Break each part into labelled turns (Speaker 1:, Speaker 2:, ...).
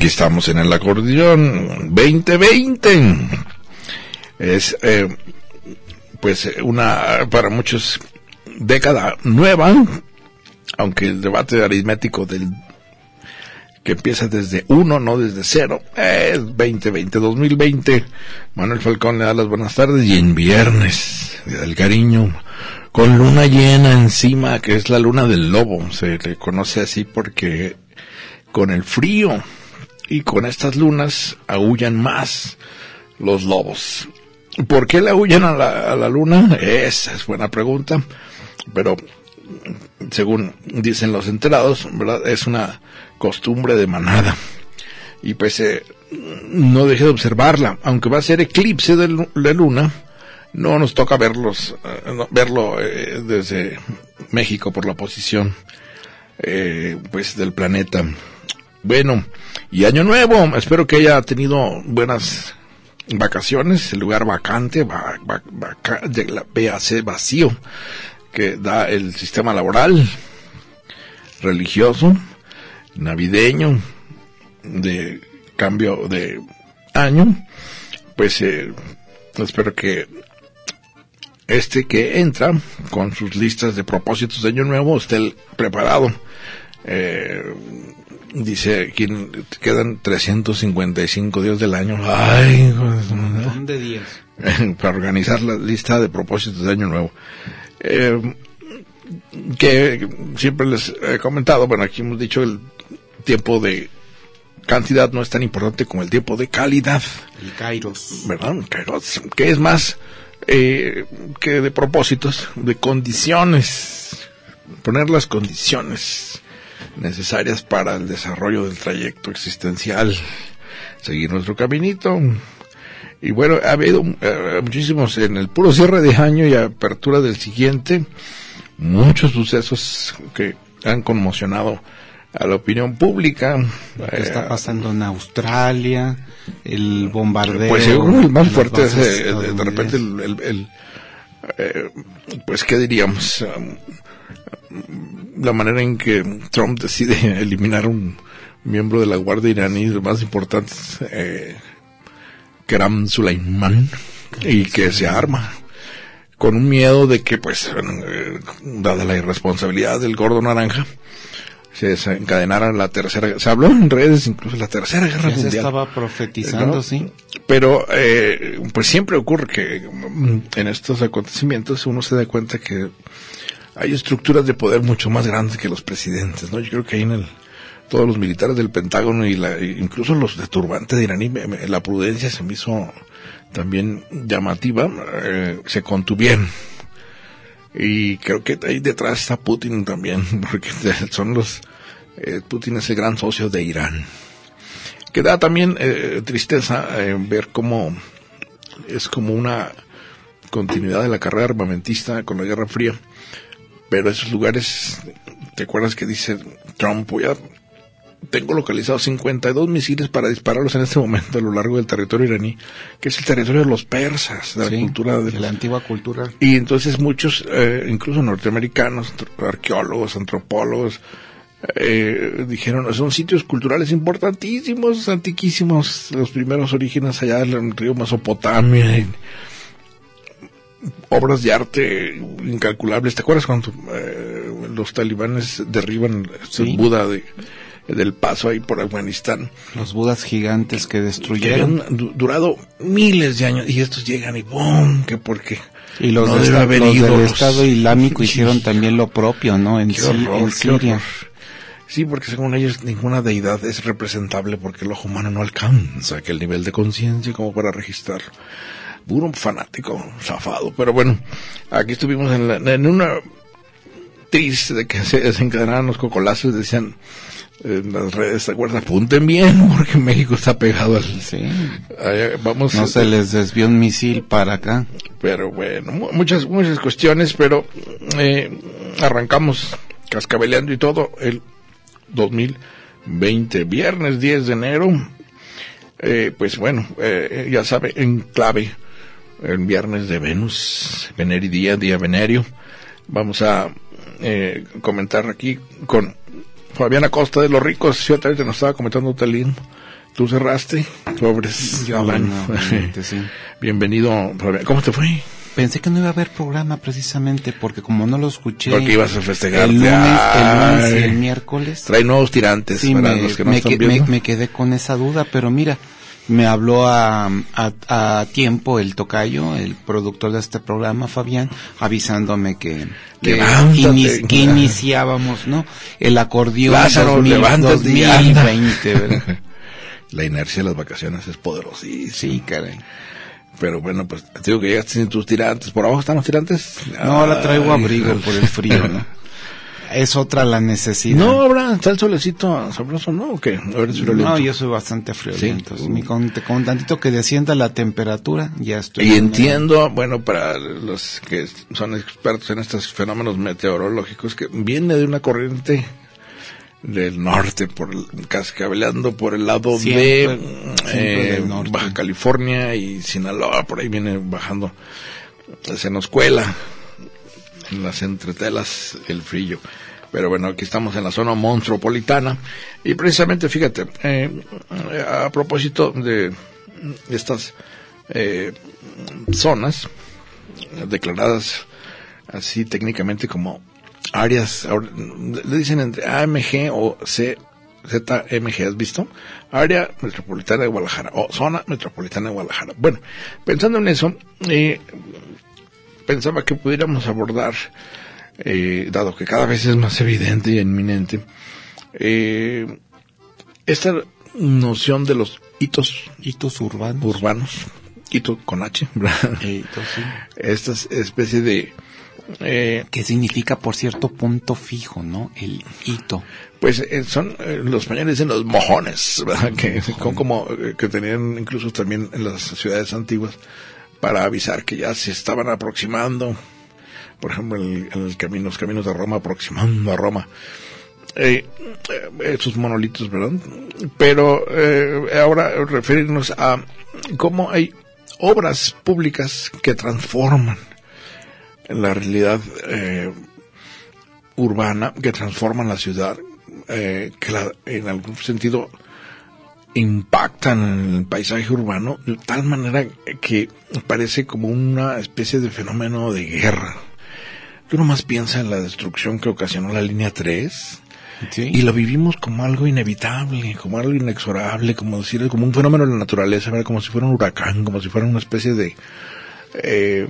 Speaker 1: Aquí estamos en el acordeón 2020. Es, eh, pues, una, para muchos, década nueva, aunque el debate aritmético del que empieza desde uno, no desde cero, es 2020, 2020. Manuel Falcón le da las buenas tardes y en viernes, del Cariño, con luna llena encima, que es la luna del lobo, se le conoce así porque con el frío y con estas lunas aullan más los lobos. ¿Por qué le aullan a la, a la luna? Esa es buena pregunta, pero según dicen los enterados. Es una costumbre de manada. Y pues no deje de observarla, aunque va a ser eclipse de, de luna, no nos toca verlos, eh, verlo eh, desde México por la posición eh, pues del planeta. Bueno, y año nuevo, espero que haya tenido buenas vacaciones, el lugar vacante, va, va- vaca- de la VAC vacío que da el sistema laboral, religioso, navideño, de cambio de año, pues eh, espero que este que entra con sus listas de propósitos de año nuevo esté preparado. Eh, dice que quedan 355 días del año. Ay, madre
Speaker 2: montón de días.
Speaker 1: para organizar la lista de propósitos de año nuevo. Eh, que siempre les he comentado, bueno, aquí hemos dicho el tiempo de cantidad no es tan importante como el tiempo de calidad,
Speaker 2: El Kairos.
Speaker 1: ¿verdad? Kairos, Que es más eh, que de propósitos, de condiciones, poner las condiciones necesarias para el desarrollo del trayecto existencial, seguir nuestro caminito, y bueno, ha habido eh, muchísimos en el puro cierre de año y apertura del siguiente, muchos sucesos que han conmocionado a la opinión pública.
Speaker 2: Lo que
Speaker 1: Eh,
Speaker 2: está pasando en Australia, el bombardeo.
Speaker 1: pues que el más fuerte es eh, de, de repente
Speaker 2: estadounidenses.
Speaker 1: el, el- el, eh, pues qué diríamos Um, la manera en que Trump decide eliminar un miembro de la guardia iraní los más importantes eh, Keram y que se arma con un miedo de que pues eh, dada la irresponsabilidad del gordo naranja se desencadenara la tercera se habló en redes incluso la tercera guerra
Speaker 2: Ya se
Speaker 1: mundial
Speaker 2: estaba profetizando,
Speaker 1: ¿no?
Speaker 2: sí.
Speaker 1: Pero, eh, pues siempre ocurre que mm, en estos acontecimientos uno se da cuenta que hay estructuras de poder mucho más grandes que los presidentes, ¿no? Yo creo que ahí en el, todos los militares del Pentágono y la, e incluso los de turbante de iraní, la prudencia se me hizo también llamativa, eh, se contuvieron. Y creo que ahí detrás está Putin también, porque son los, eh, Putin es el gran socio de Irán que da también eh, tristeza eh, ver cómo es como una continuidad de la carrera armamentista con la Guerra Fría. Pero esos lugares, ¿te acuerdas que dice Trump? Voy a- tengo localizados 52 misiles para dispararlos en este momento a lo largo del territorio iraní, que es el territorio de los persas, de la cultura de
Speaker 2: de la antigua cultura.
Speaker 1: y entonces muchos, eh, incluso norteamericanos, arqueólogos, antropólogos, eh, dijeron, son sitios culturales importantísimos, antiquísimos, los primeros orígenes allá del río Mesopotamia, y obras de arte incalculables. ¿Te acuerdas cuando eh, los talibanes derriban
Speaker 2: Sí.
Speaker 1: Buda de, del paso ahí por Afganistán?
Speaker 2: Los budas gigantes que
Speaker 1: Que
Speaker 2: destruyeron.
Speaker 1: habían du- durado miles de años y estos llegan y ¡boom! que porque
Speaker 2: Y los,
Speaker 1: no
Speaker 2: de esta- los del. Estado Islámico hicieron también lo propio, ¿no? En,
Speaker 1: horror,
Speaker 2: en Siria.
Speaker 1: Sí, porque según ellos ninguna deidad es representable porque el ojo humano no alcanza aquel nivel de conciencia como para registrarlo. Puro fanático, zafado. Pero bueno, aquí estuvimos en, la- en una triste de que se desencadenaran los cocolazos, decían en las redes, ¿te acuerdas? Apunten bien, porque México está pegado al...
Speaker 2: Sí.
Speaker 1: Allá vamos
Speaker 2: No se les desvió un misil para acá.
Speaker 1: pero bueno, mu- muchas, muchas cuestiones, pero eh, arrancamos cascabeleando y todo el 2020, viernes 10 de enero, eh, pues bueno, eh, ya sabe, en clave, el viernes de Venus, Veneri día, día venerio, vamos a eh, comentar aquí con Fabiana Costa de Los Ricos, ciertamente nos estaba comentando Telín, tú cerraste, pobres,
Speaker 2: Yo, sí.
Speaker 1: bienvenido, Fabián. ¿cómo te fue?
Speaker 2: Pensé que no iba a haber programa precisamente porque como no lo escuché
Speaker 1: Porque ibas a festejarte.
Speaker 2: el lunes, el lunes y el miércoles,
Speaker 1: Trae nuevos tirantes
Speaker 2: sí,
Speaker 1: para
Speaker 2: me,
Speaker 1: los que no
Speaker 2: me
Speaker 1: están
Speaker 2: que- me-
Speaker 1: viendo.
Speaker 2: me quedé con esa duda, pero mira, me habló a, a, a tiempo el tocayo, el productor de este programa, Fabián, avisándome que, que, iniciábamos, ¿no? El acordeón
Speaker 1: Lázaro,
Speaker 2: 2000
Speaker 1: levántate y anda.
Speaker 2: 2020, ¿verdad?
Speaker 1: La inercia de las vacaciones es poderosísima.
Speaker 2: Sí, caray.
Speaker 1: Pero bueno, pues te digo que llegaste sin tus tirantes. ¿Por abajo están los tirantes?
Speaker 2: No, ahora traigo abrigo por el frío, ¿no? Es otra la necesidad.
Speaker 1: No, habrá, está el solecito sabroso, ¿no? ¿O qué? Ahora es friolento.
Speaker 2: No, yo soy bastante friolento.
Speaker 1: Sí.
Speaker 2: Mi- con, con tantito que descienda la temperatura, ya estoy.
Speaker 1: Y entiendo, bueno, para los que son expertos en estos fenómenos meteorológicos, que viene de una corriente del norte, por el, cascabeleando por el lado
Speaker 2: Siempre-
Speaker 1: de
Speaker 2: siempre
Speaker 1: eh. Baja California y Sinaloa, por ahí viene bajando, se nos cuela las entretelas el frío. Pero bueno, aquí estamos en la zona monstruopolitana y precisamente, fíjate, eh, a propósito de estas eh, zonas declaradas así técnicamente como áreas, le dicen entre AMG o C, ZMG, ¿has visto? Área Metropolitana de Guadalajara o Zona Metropolitana de Guadalajara. Bueno, pensando en eso, eh, pensaba que pudiéramos abordar, eh, dado que cada vez es más evidente y inminente, eh, esta noción de los hitos
Speaker 2: Hitos urbanos.
Speaker 1: urbanos, hito con H.
Speaker 2: Eh, hitos, sí.
Speaker 1: esta especie de, eh,
Speaker 2: Que significa, por cierto, punto fijo, ¿no? El hito.
Speaker 1: pues eh, son eh, los españoles dicen los mojones, ¿verdad? Que, como, como, que tenían incluso también en las ciudades antiguas para avisar que ya se estaban aproximando, por ejemplo, el, el camino, los caminos de Roma aproximando a Roma. Eh, eh, esos monolitos, ¿verdad? Pero eh, ahora referirnos a cómo hay obras públicas que transforman la realidad eh, urbana, que transforman la ciudad, eh, que la- en algún sentido impactan en el paisaje urbano de tal manera que parece como una especie de fenómeno de guerra. Tú nomás piensa en la destrucción que ocasionó la línea 3
Speaker 2: Sí.
Speaker 1: y lo vivimos como algo inevitable, como algo inexorable, como decir, como un fenómeno de la naturaleza, ¿verdad? como si fuera un huracán, como si fuera una especie de, eh,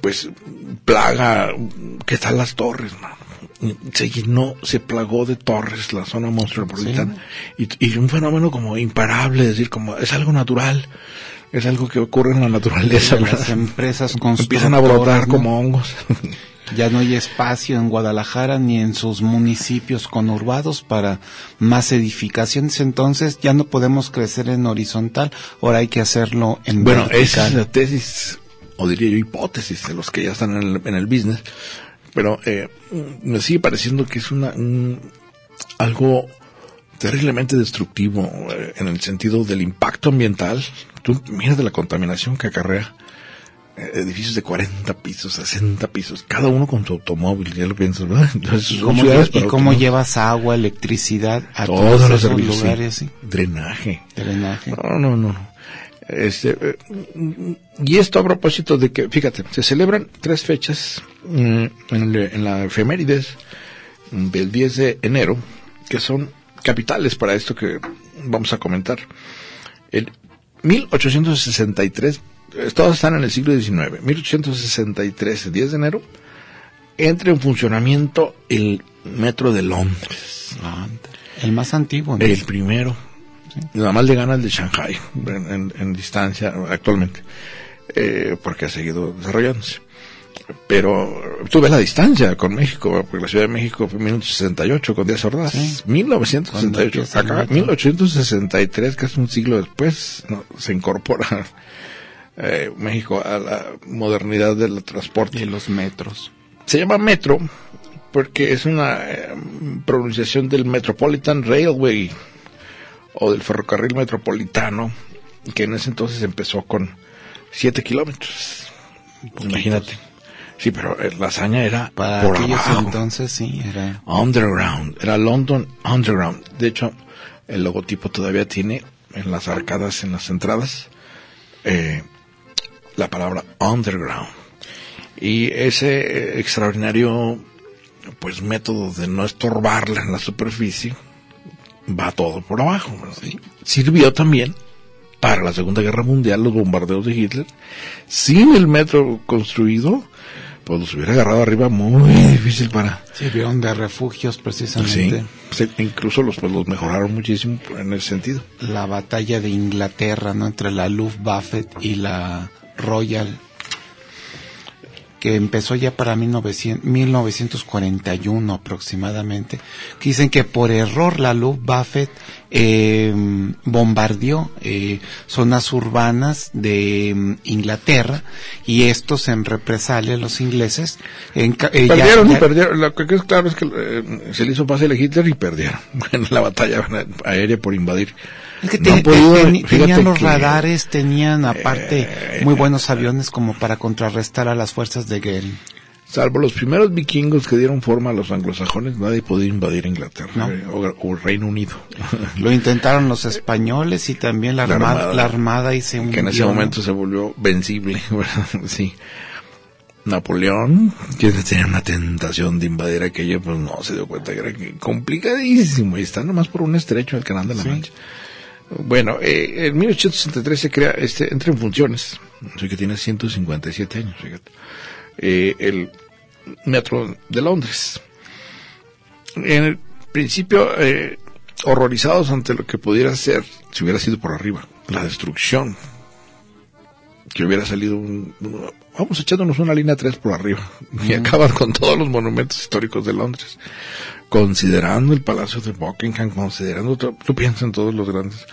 Speaker 1: pues, plaga que están las torres, ¿no? Se llenó, se plagó de torres la zona monstruopolitana. Y, y un fenómeno como imparable, es decir, como es algo natural, es algo que ocurre en la naturaleza,
Speaker 2: las empresas
Speaker 1: Empiezan a brotar como hongos.
Speaker 2: Ya no hay espacio en Guadalajara ni en sus municipios conurbados para más edificaciones, entonces ya no podemos crecer en horizontal, ahora hay que hacerlo en
Speaker 1: Bueno, esa
Speaker 2: vertical.
Speaker 1: es la tesis, o diría yo hipótesis, de los que ya están en el, en el business. Pero eh, me sigue pareciendo que es una un- algo terriblemente destructivo eh, en el sentido del impacto ambiental. Tú miras de la contaminación que acarrea eh, edificios de 40 pisos, 60 pisos, cada uno con su automóvil, ya lo piensas, ¿verdad? Entonces,
Speaker 2: ¿Y cómo, y llevas agua, electricidad a
Speaker 1: todos
Speaker 2: todos,
Speaker 1: los servicios,
Speaker 2: lugares? sí?
Speaker 1: drenaje.
Speaker 2: Drenaje.
Speaker 1: No, no, no. Este, eh, y esto a propósito de que, fíjate, se celebran tres fechas mm, en, la efemérides del 10 de enero, que son capitales para esto que vamos a comentar. El 1863, eh, todos están en el siglo XIX, 1863, el 10 de enero, entra en funcionamiento el metro de Londres.
Speaker 2: Ah, el más antiguo. ¿no?
Speaker 1: El primero. Nada más le gana el de Shanghai en, en- en distancia actualmente, eh, porque ha seguido desarrollándose. Pero tuve la distancia con México, porque la Ciudad de México fue en 1968 con Díaz Ordaz.
Speaker 2: Sí. Cuando
Speaker 1: 1968.
Speaker 2: empieza el
Speaker 1: Acá,
Speaker 2: metro.
Speaker 1: 1863, casi un siglo después, ¿no? se incorpora eh, México a la modernidad del transporte.
Speaker 2: Y los metros.
Speaker 1: Se llama metro porque es una eh, pronunciación del Metropolitan Railway o del ferrocarril metropolitano que en ese entonces empezó con 7 kilómetros. Imagínate. Sí, pero eh, la hazaña era
Speaker 2: Para
Speaker 1: por
Speaker 2: aquellos
Speaker 1: abajo.
Speaker 2: entonces sí, era...
Speaker 1: Underground, era London Underground. De hecho, el logotipo todavía tiene en las arcadas, en las entradas, eh, la palabra Underground. Y ese eh, extraordinario, pues, método de no estorbarla en la superficie, va todo por abajo. Y Sirvió también para la Segunda Guerra Mundial, los bombardeos de Hitler. Sin el metro construido, pues los hubiera agarrado arriba muy difícil para...
Speaker 2: Sirvieron de refugios
Speaker 1: Sí,
Speaker 2: precisamente.
Speaker 1: sí, incluso los, pues, los mejoraron muchísimo en ese sentido.
Speaker 2: La batalla de Inglaterra, ¿no? Entre la Luftwaffe y la Royal, que empezó ya para 1900 1941 aproximadamente. Que dicen que por error la Luftwaffe eh, bombardeó eh, zonas urbanas de mm, Inglaterra y estos en represalia los ingleses en eh, ya-
Speaker 1: perdieron y perdieron. Lo que es claro es que eh, se le hizo fácil a Hitler y perdieron en la batalla aérea por invadir.
Speaker 2: Es que
Speaker 1: No
Speaker 2: te-
Speaker 1: han podido,
Speaker 2: te-
Speaker 1: fíjate
Speaker 2: tenían los
Speaker 1: que-
Speaker 2: radares, tenían aparte
Speaker 1: Eh,
Speaker 2: muy buenos aviones como para contrarrestar a las fuerzas de Goering.
Speaker 1: Salvo los primeros vikingos que dieron forma a los anglosajones, nadie podía invadir Inglaterra
Speaker 2: No.
Speaker 1: eh, o, o Reino Unido.
Speaker 2: Lo intentaron los españoles y también la
Speaker 1: La
Speaker 2: armada,
Speaker 1: Armada.
Speaker 2: la armada y se
Speaker 1: que en ese
Speaker 2: hundió,
Speaker 1: momento se volvió vencible. ¿verdad? sí. Napoleón, que tenía una tentación de invadir aquello, pues no se dio cuenta que era complicadísimo y está nomás por un estrecho del canal de la
Speaker 2: Sí.
Speaker 1: Mancha. Bueno, eh, en 1863 se crea, este, entra en funciones, así que tiene 157 años, fíjate, eh, el metro de Londres. En el principio, eh, horrorizados ante lo que pudiera ser, si hubiera sido por arriba, la destrucción, que hubiera salido un, un- vamos echándonos una línea 3 por arriba y acaban con todos los monumentos históricos de Londres. Considerando el Palacio de Buckingham considerando tú piensas en todos los grandes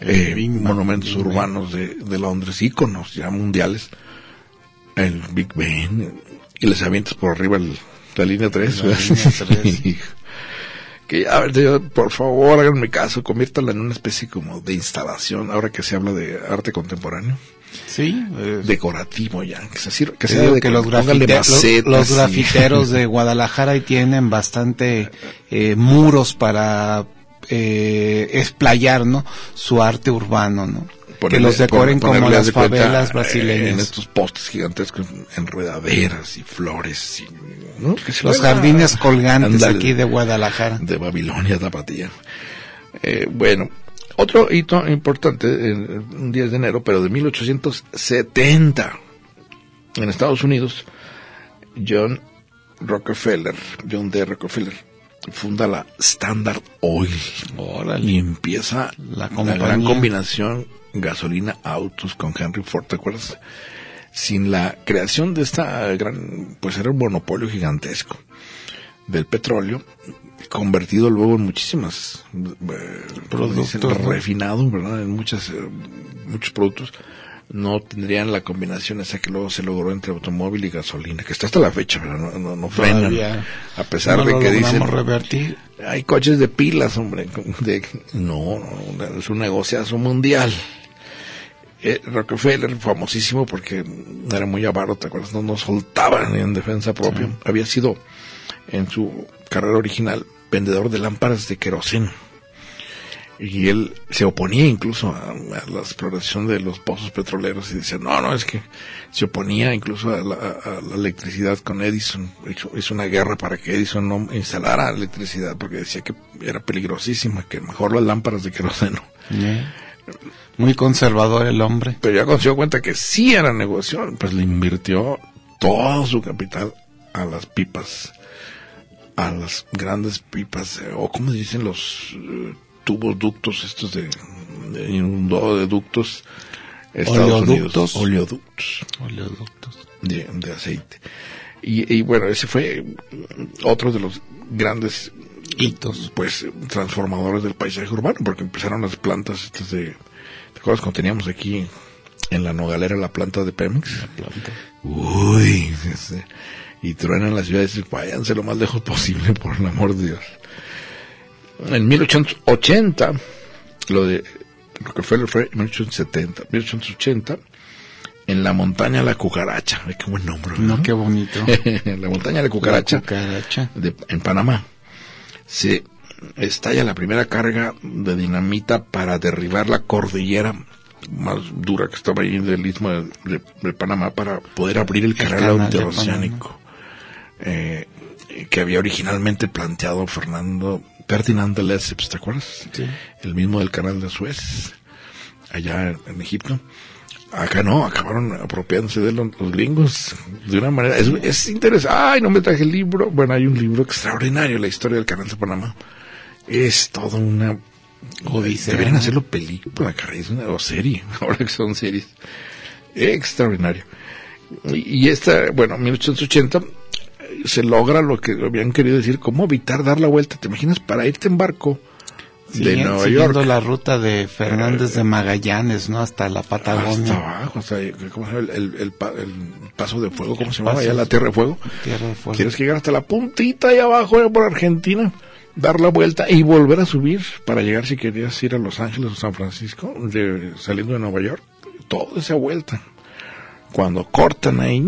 Speaker 1: eh,
Speaker 2: Big
Speaker 1: monumentos
Speaker 2: Big
Speaker 1: urbanos de, de Londres íconos ya mundiales. El Big Ben y les avientas por arriba el- la línea 3
Speaker 2: La línea tres.
Speaker 1: que a ver, por favor háganme caso conviértanla en una especie como de instalación ahora que se habla de arte contemporáneo
Speaker 2: Sí, eh,
Speaker 1: decorativo ya, que se que
Speaker 2: digo
Speaker 1: de
Speaker 2: que los, grafite- los-
Speaker 1: macetas
Speaker 2: los
Speaker 1: y-
Speaker 2: grafiteros de Guadalajara ahí tienen bastante eh, muros para eh, explayar, ¿no? Su arte urbano, ¿no? que
Speaker 1: Ponerle-
Speaker 2: los decoren
Speaker 1: pon-
Speaker 2: como las
Speaker 1: de cuenta,
Speaker 2: favelas
Speaker 1: eh,
Speaker 2: brasileñas.
Speaker 1: En estos postes gigantescos, enredaderas y flores. Y, ¿no? Que se
Speaker 2: Los jardines colgantes
Speaker 1: Ándale,
Speaker 2: aquí de Guadalajara.
Speaker 1: De Babilonia, Tapatía. Eh, bueno, otro hito importante, un 10 de enero, pero de 1870, en Estados Unidos, John Rockefeller, John D. Rockefeller, funda la Standard Oil. Y empieza
Speaker 2: La
Speaker 1: gran combinación gasolina-autos con Henry Ford, ¿te acuerdas? Sin la creación de esta gran, pues era un monopolio gigantesco del petróleo, convertido luego en muchísimas eh,
Speaker 2: Productos,
Speaker 1: dicen, refinado, ¿verdad? En muchas, eh, muchos productos no tendrían la combinación esa que luego se logró entre automóvil y gasolina, que está hasta la fecha. No, no, no frenan, a pesar
Speaker 2: no
Speaker 1: de que dicen
Speaker 2: revertir.
Speaker 1: hay coches de pilas, hombre. De, no, no, es un negociazo mundial. Eh, Rockefeller, famosísimo porque era muy avaro, ¿te acuerdas? No, no soltaba ni en defensa propia. Había sido, en su carrera original, vendedor de lámparas de queroseno. Y él se oponía incluso a, a la exploración de los pozos petroleros y decía, no, no, es que se oponía incluso a la, a- a la electricidad con Edison. Hizo, hizo una guerra para que Edison no instalara electricidad porque decía que era peligrosísima, que mejor las lámparas de queroseno.
Speaker 2: Muy conservador el hombre.
Speaker 1: Pero ya cuando se dio cuenta que sí era negocio, pues le invirtió todo su capital a las pipas a las grandes pipas, eh, o como dicen los eh, tubos ductos estos de, de inundado de ductos Estados Unidos.
Speaker 2: Oleoductos.
Speaker 1: Oleoductos
Speaker 2: Oleoductos.
Speaker 1: de, de aceite. Y, y bueno, ese fue otro de los grandes
Speaker 2: Hitos.
Speaker 1: pues transformadores del paisaje urbano, porque empezaron las plantas estas de, ¿te acuerdas cuando teníamos aquí en la Nogalera la planta de Pemex? Uy, ese- y truenan las ciudades, váyanse lo más lejos posible, por el amor de Dios. En 1880, lo de Rockefeller fue en 1870, 1880, en la montaña La Cucaracha, ay, qué buen nombre,
Speaker 2: No,
Speaker 1: ¿verdad?
Speaker 2: qué bonito.
Speaker 1: la montaña La Cucaracha,
Speaker 2: La cucaracha.
Speaker 1: de- en Panamá, se estalla la primera carga de dinamita para derribar la cordillera más dura que estaba ahí del istmo de, de- de Panamá para poder abrir el canal
Speaker 2: canal
Speaker 1: interoceánico eh, que había originalmente planteado Fernando Ferdinand de Lesseps, ¿te acuerdas?
Speaker 2: Sí.
Speaker 1: El mismo del canal de Suez, allá en, Egipto. Acá no, acabaron apropiándose de los, los gringos de una manera. Es, es interesante. Ay, no me traje el libro. Bueno, hay un libro extraordinario, la historia del canal de Panamá. Es toda una.
Speaker 2: Odisea,
Speaker 1: Deberían hacerlo película, caray, es una, o serie, ahora que son series. Extraordinario. Y, y esta, bueno, 1880 eh, se logra lo que habían querido decir, cómo evitar dar la vuelta. ¿Te imaginas para irte en barco de Nueva
Speaker 2: siguiendo
Speaker 1: York?
Speaker 2: la ruta de Fernández de Magallanes, ¿no? Hasta la
Speaker 1: Hasta
Speaker 2: Patagonia.
Speaker 1: abajo, hasta ahí, ¿cómo se llama? El, el- el pa- el paso de fuego, ¿cómo se llama? Allá la Tierra de Fuego.
Speaker 2: Tierra de Fuego.
Speaker 1: Tienes que llegar hasta la puntita ahí abajo, allá por Argentina, dar la vuelta y volver a subir para llegar si querías ir a Los Ángeles o San Francisco, de- saliendo de Nueva York. Toda esa vuelta. Cuando cortan ahí,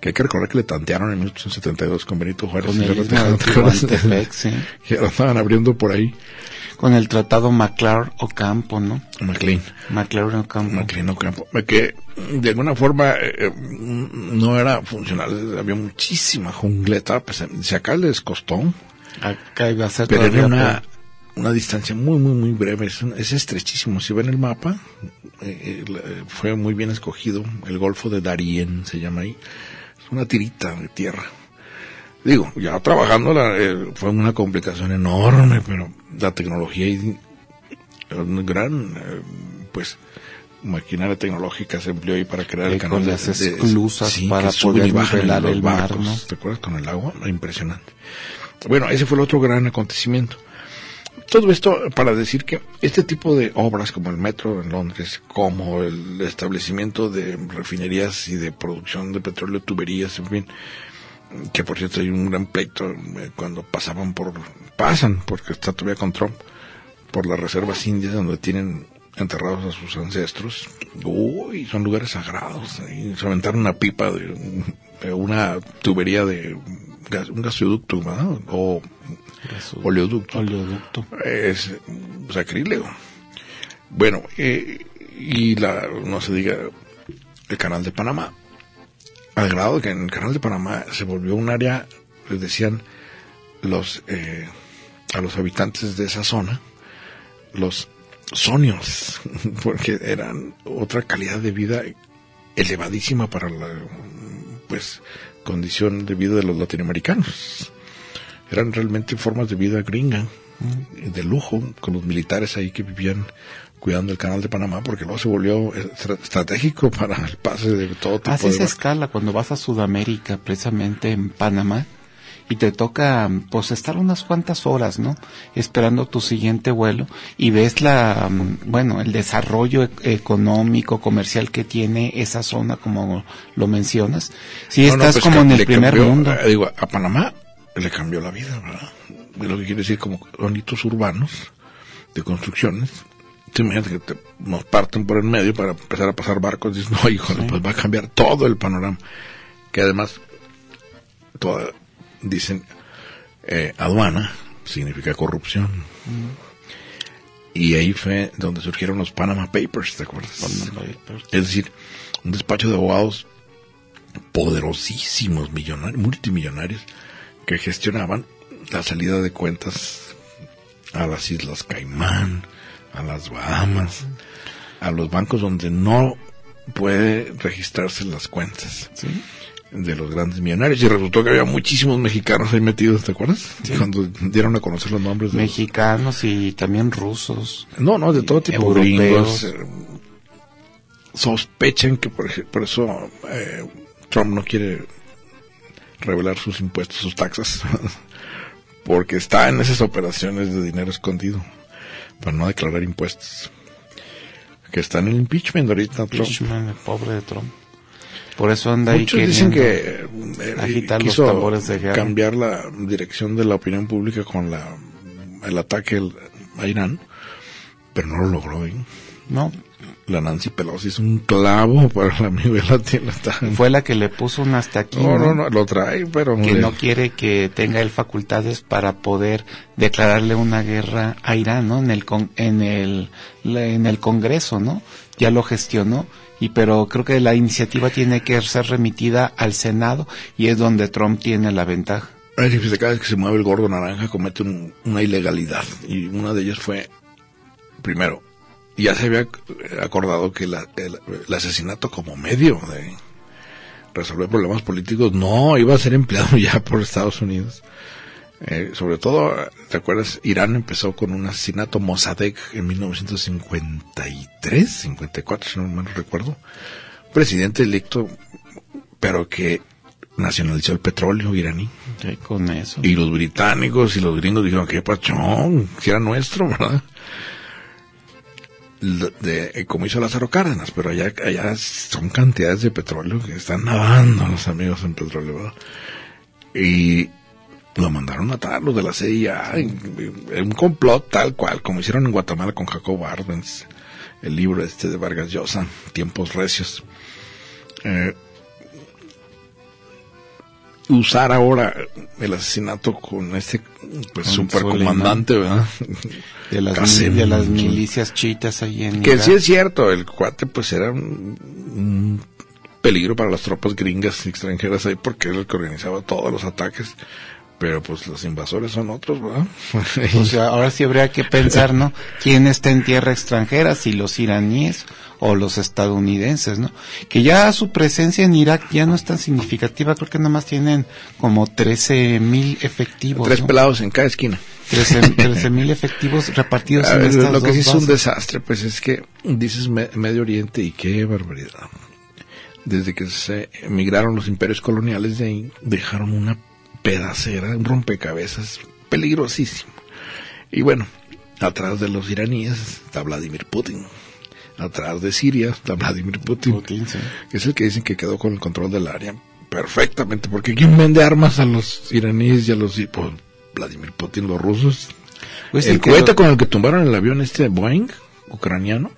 Speaker 1: que hay que recordar que le tantearon en 1872 con Benito Juárez.
Speaker 2: Con
Speaker 1: y
Speaker 2: el sí.
Speaker 1: que lo estaban abriendo por ahí.
Speaker 2: Con el tratado MacLeod Ocampo, ¿no?
Speaker 1: McLean.
Speaker 2: MacLeod Ocampo.
Speaker 1: Maclino Campo, que de alguna forma eh, eh, no era funcional, había muchísima jungleta, pues, si acá les costó,
Speaker 2: Acá iba a ser
Speaker 1: pero era una, una distancia muy, muy, muy breve, es, es estrechísimo, si ven el mapa, eh, eh, eh, fue muy bien escogido, el Golfo de Darien se llama ahí, una tirita de tierra. Digo, ya trabajando la, fue una complicación enorme, pero la tecnología y un gran, eh, pues, maquinaria tecnológica se empleó ahí para crear
Speaker 2: Eh,
Speaker 1: el canal
Speaker 2: con
Speaker 1: de-
Speaker 2: las
Speaker 1: de-
Speaker 2: esclusas
Speaker 1: sí,
Speaker 2: para poder nivelar el mar,
Speaker 1: barcos,
Speaker 2: ¿no?
Speaker 1: ¿Te acuerdas con el agua? Impresionante. Bueno, ese fue el otro gran acontecimiento. Todo esto para decir que este tipo de obras como el metro en Londres, como el establecimiento de refinerías y de producción de petróleo, tuberías, en fin, que por cierto hay un gran pleito eh, cuando pasaban por, pasan, porque está todavía con Trump, por las reservas indias donde tienen enterrados a sus ancestros. Uy, son lugares sagrados. Ahí se aventaron una pipa de, una tubería de un gasoducto, ¿verdad? O oleoducto.
Speaker 2: Oleoducto.
Speaker 1: Es un sacrílego. Bueno, eh, y la, no se diga, el canal de Panamá. Al grado de que en el canal de Panamá se volvió un área, les decían los, eh, a los habitantes de esa zona, los sonios, porque eran otra calidad de vida elevadísima para la, pues, condición de vida de los latinoamericanos. Eran realmente formas de vida gringa, de lujo, con los militares ahí que vivían cuidando el canal de Panamá, porque luego se volvió estra- estratégico para el pase de todo tipo
Speaker 2: Haces
Speaker 1: de...
Speaker 2: escala cuando vas a Sudamérica, precisamente en Panamá, y te toca pues estar unas cuantas horas, ¿no? Esperando tu siguiente vuelo y ves la, mm, bueno, el desarrollo e- económico, comercial que tiene esa zona, como lo mencionas. Si
Speaker 1: no,
Speaker 2: estás
Speaker 1: pues
Speaker 2: como en el primer
Speaker 1: cambió,
Speaker 2: mundo.
Speaker 1: eh, digo, a Panamá le cambió la vida, ¿verdad? De lo que quiere decir como bonitos urbanos de construcciones. Imagínate que te- nos parten por el medio para empezar a pasar barcos. Dices, no, híjole, pues va a cambiar todo el panorama. Que además, toda, dicen, eh, aduana significa corrupción. Y ahí fue donde surgieron los Panama Papers, ¿te acuerdas? Es decir, un despacho de abogados poderosísimos millonarios, multimillonarios, que gestionaban la salida de cuentas a las Islas Caimán, a las Bahamas, a los bancos donde no puede registrarse las cuentas.
Speaker 2: Sí.
Speaker 1: de los grandes millonarios. Y resultó que había muchísimos mexicanos ahí metidos, ¿te acuerdas? Cuando dieron a conocer los nombres de los-
Speaker 2: Mexicanos y también rusos.
Speaker 1: No, no, de todo tipo.
Speaker 2: Europeos.
Speaker 1: Gringos. eh, sospechan que por, por eso eh, Trump no quiere revelar sus impuestos, sus taxas, porque está en esas operaciones de dinero escondido para no declarar impuestos. Que está en el impeachment ahorita, Trump.
Speaker 2: Impeachment, el pobre de Trump. Por eso anda ahí
Speaker 1: Muchos dicen
Speaker 2: queriendo
Speaker 1: que eh,
Speaker 2: agitar los tambores de guerra.
Speaker 1: cambiar la dirección de la opinión pública con la el ataque a Irán, pero no lo logró. ¿eh?
Speaker 2: No,
Speaker 1: La Nancy Pelosi es un clavo para la amigo latina. Está...
Speaker 2: fue la que le puso un hasta aquí.
Speaker 1: No, no, no, lo trae, pero
Speaker 2: que
Speaker 1: le-
Speaker 2: no quiere que tenga él facultades para poder declararle una guerra a Irán, ¿no? En el con- en el en el Congreso, ¿no? Ya lo gestionó y pero creo que la iniciativa tiene que ser remitida al Senado y es donde Trump tiene la ventaja.
Speaker 1: Cada vez que se mueve el gordo naranja comete un- una ilegalidad y una de ellas fue primero ya se había acordado que la- el, el asesinato como medio de resolver problemas políticos no iba a ser empleado ya por Estados Unidos. Eh, sobre todo te acuerdas Irán empezó con un asesinato Mossadegh en 1953 54 si no mal recuerdo. Presidente electo pero que nacionalizó el petróleo iraní.
Speaker 2: Sí, con eso.
Speaker 1: y los británicos y los gringos dijeron, qué pachón, si era nuestro, ¿verdad? De, eh, como hizo Lázaro Cárdenas, pero allá, allá son cantidades de petróleo que están nadando los amigos en petróleo, ¿verdad? Y lo mandaron a matar los de la CIA, en, en un complot tal cual, como hicieron en Guatemala con Jacob Arbenz, el libro este de Vargas Llosa, Tiempos Recios. Eh, usar ahora el asesinato con este pues
Speaker 2: Con
Speaker 1: supercomandante, ¿verdad?
Speaker 2: de las, de milicias chitas ahí en
Speaker 1: Que
Speaker 2: Irak.
Speaker 1: sí es cierto, el cuate pues era un, un peligro para las tropas gringas extranjeras ahí porque era el que organizaba todos los ataques. Pero pues los invasores son otros, ¿verdad?
Speaker 2: O sea, ahora sí habría que pensar, ¿no? ¿Quién está en tierra extranjera? Si los iraníes o los estadounidenses, ¿no? Que ya su presencia en Irak ya no es tan significativa, creo que nada más tienen como 13 mil efectivos.
Speaker 1: Tres
Speaker 2: ¿no?
Speaker 1: pelados en cada esquina.
Speaker 2: 13 mil efectivos repartidos
Speaker 1: A
Speaker 2: en
Speaker 1: ver,
Speaker 2: estas
Speaker 1: lo que
Speaker 2: dos
Speaker 1: sí es un desastre, pues es que dices Me- Medio Oriente y qué barbaridad. Desde que se emigraron los imperios coloniales de ahí, dejaron una pedacera, un rompecabezas peligrosísimo. Y bueno, atrás de los iraníes está Vladimir Putin. Atrás de Siria está Vladimir Putin,
Speaker 2: Putin, sí.
Speaker 1: que es el que dicen que quedó con el control del área perfectamente. Porque ¿quién vende armas a los iraníes y a los... Pues, Vladimir Putin, los rusos.
Speaker 2: Pues sí
Speaker 1: el cohete con el que tumbaron el avión este Boeing ucraniano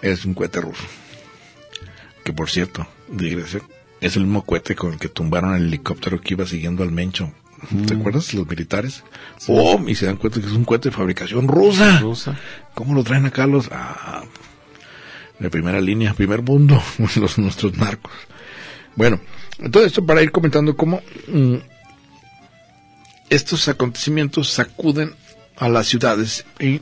Speaker 1: es un cohete ruso. Que por cierto, digresión, es el mismo cohete con el que tumbaron el helicóptero que iba siguiendo al Mencho. ¿Te acuerdas? Los militares. ¡Oh! Y se dan cuenta que es un cohete de fabricación rusa.
Speaker 2: rusa.
Speaker 1: ¿Cómo lo traen acá los... Ah, de primera línea, primer mundo, los nuestros narcos. Bueno, todo esto para ir comentando cómo mm, estos acontecimientos sacuden a las ciudades y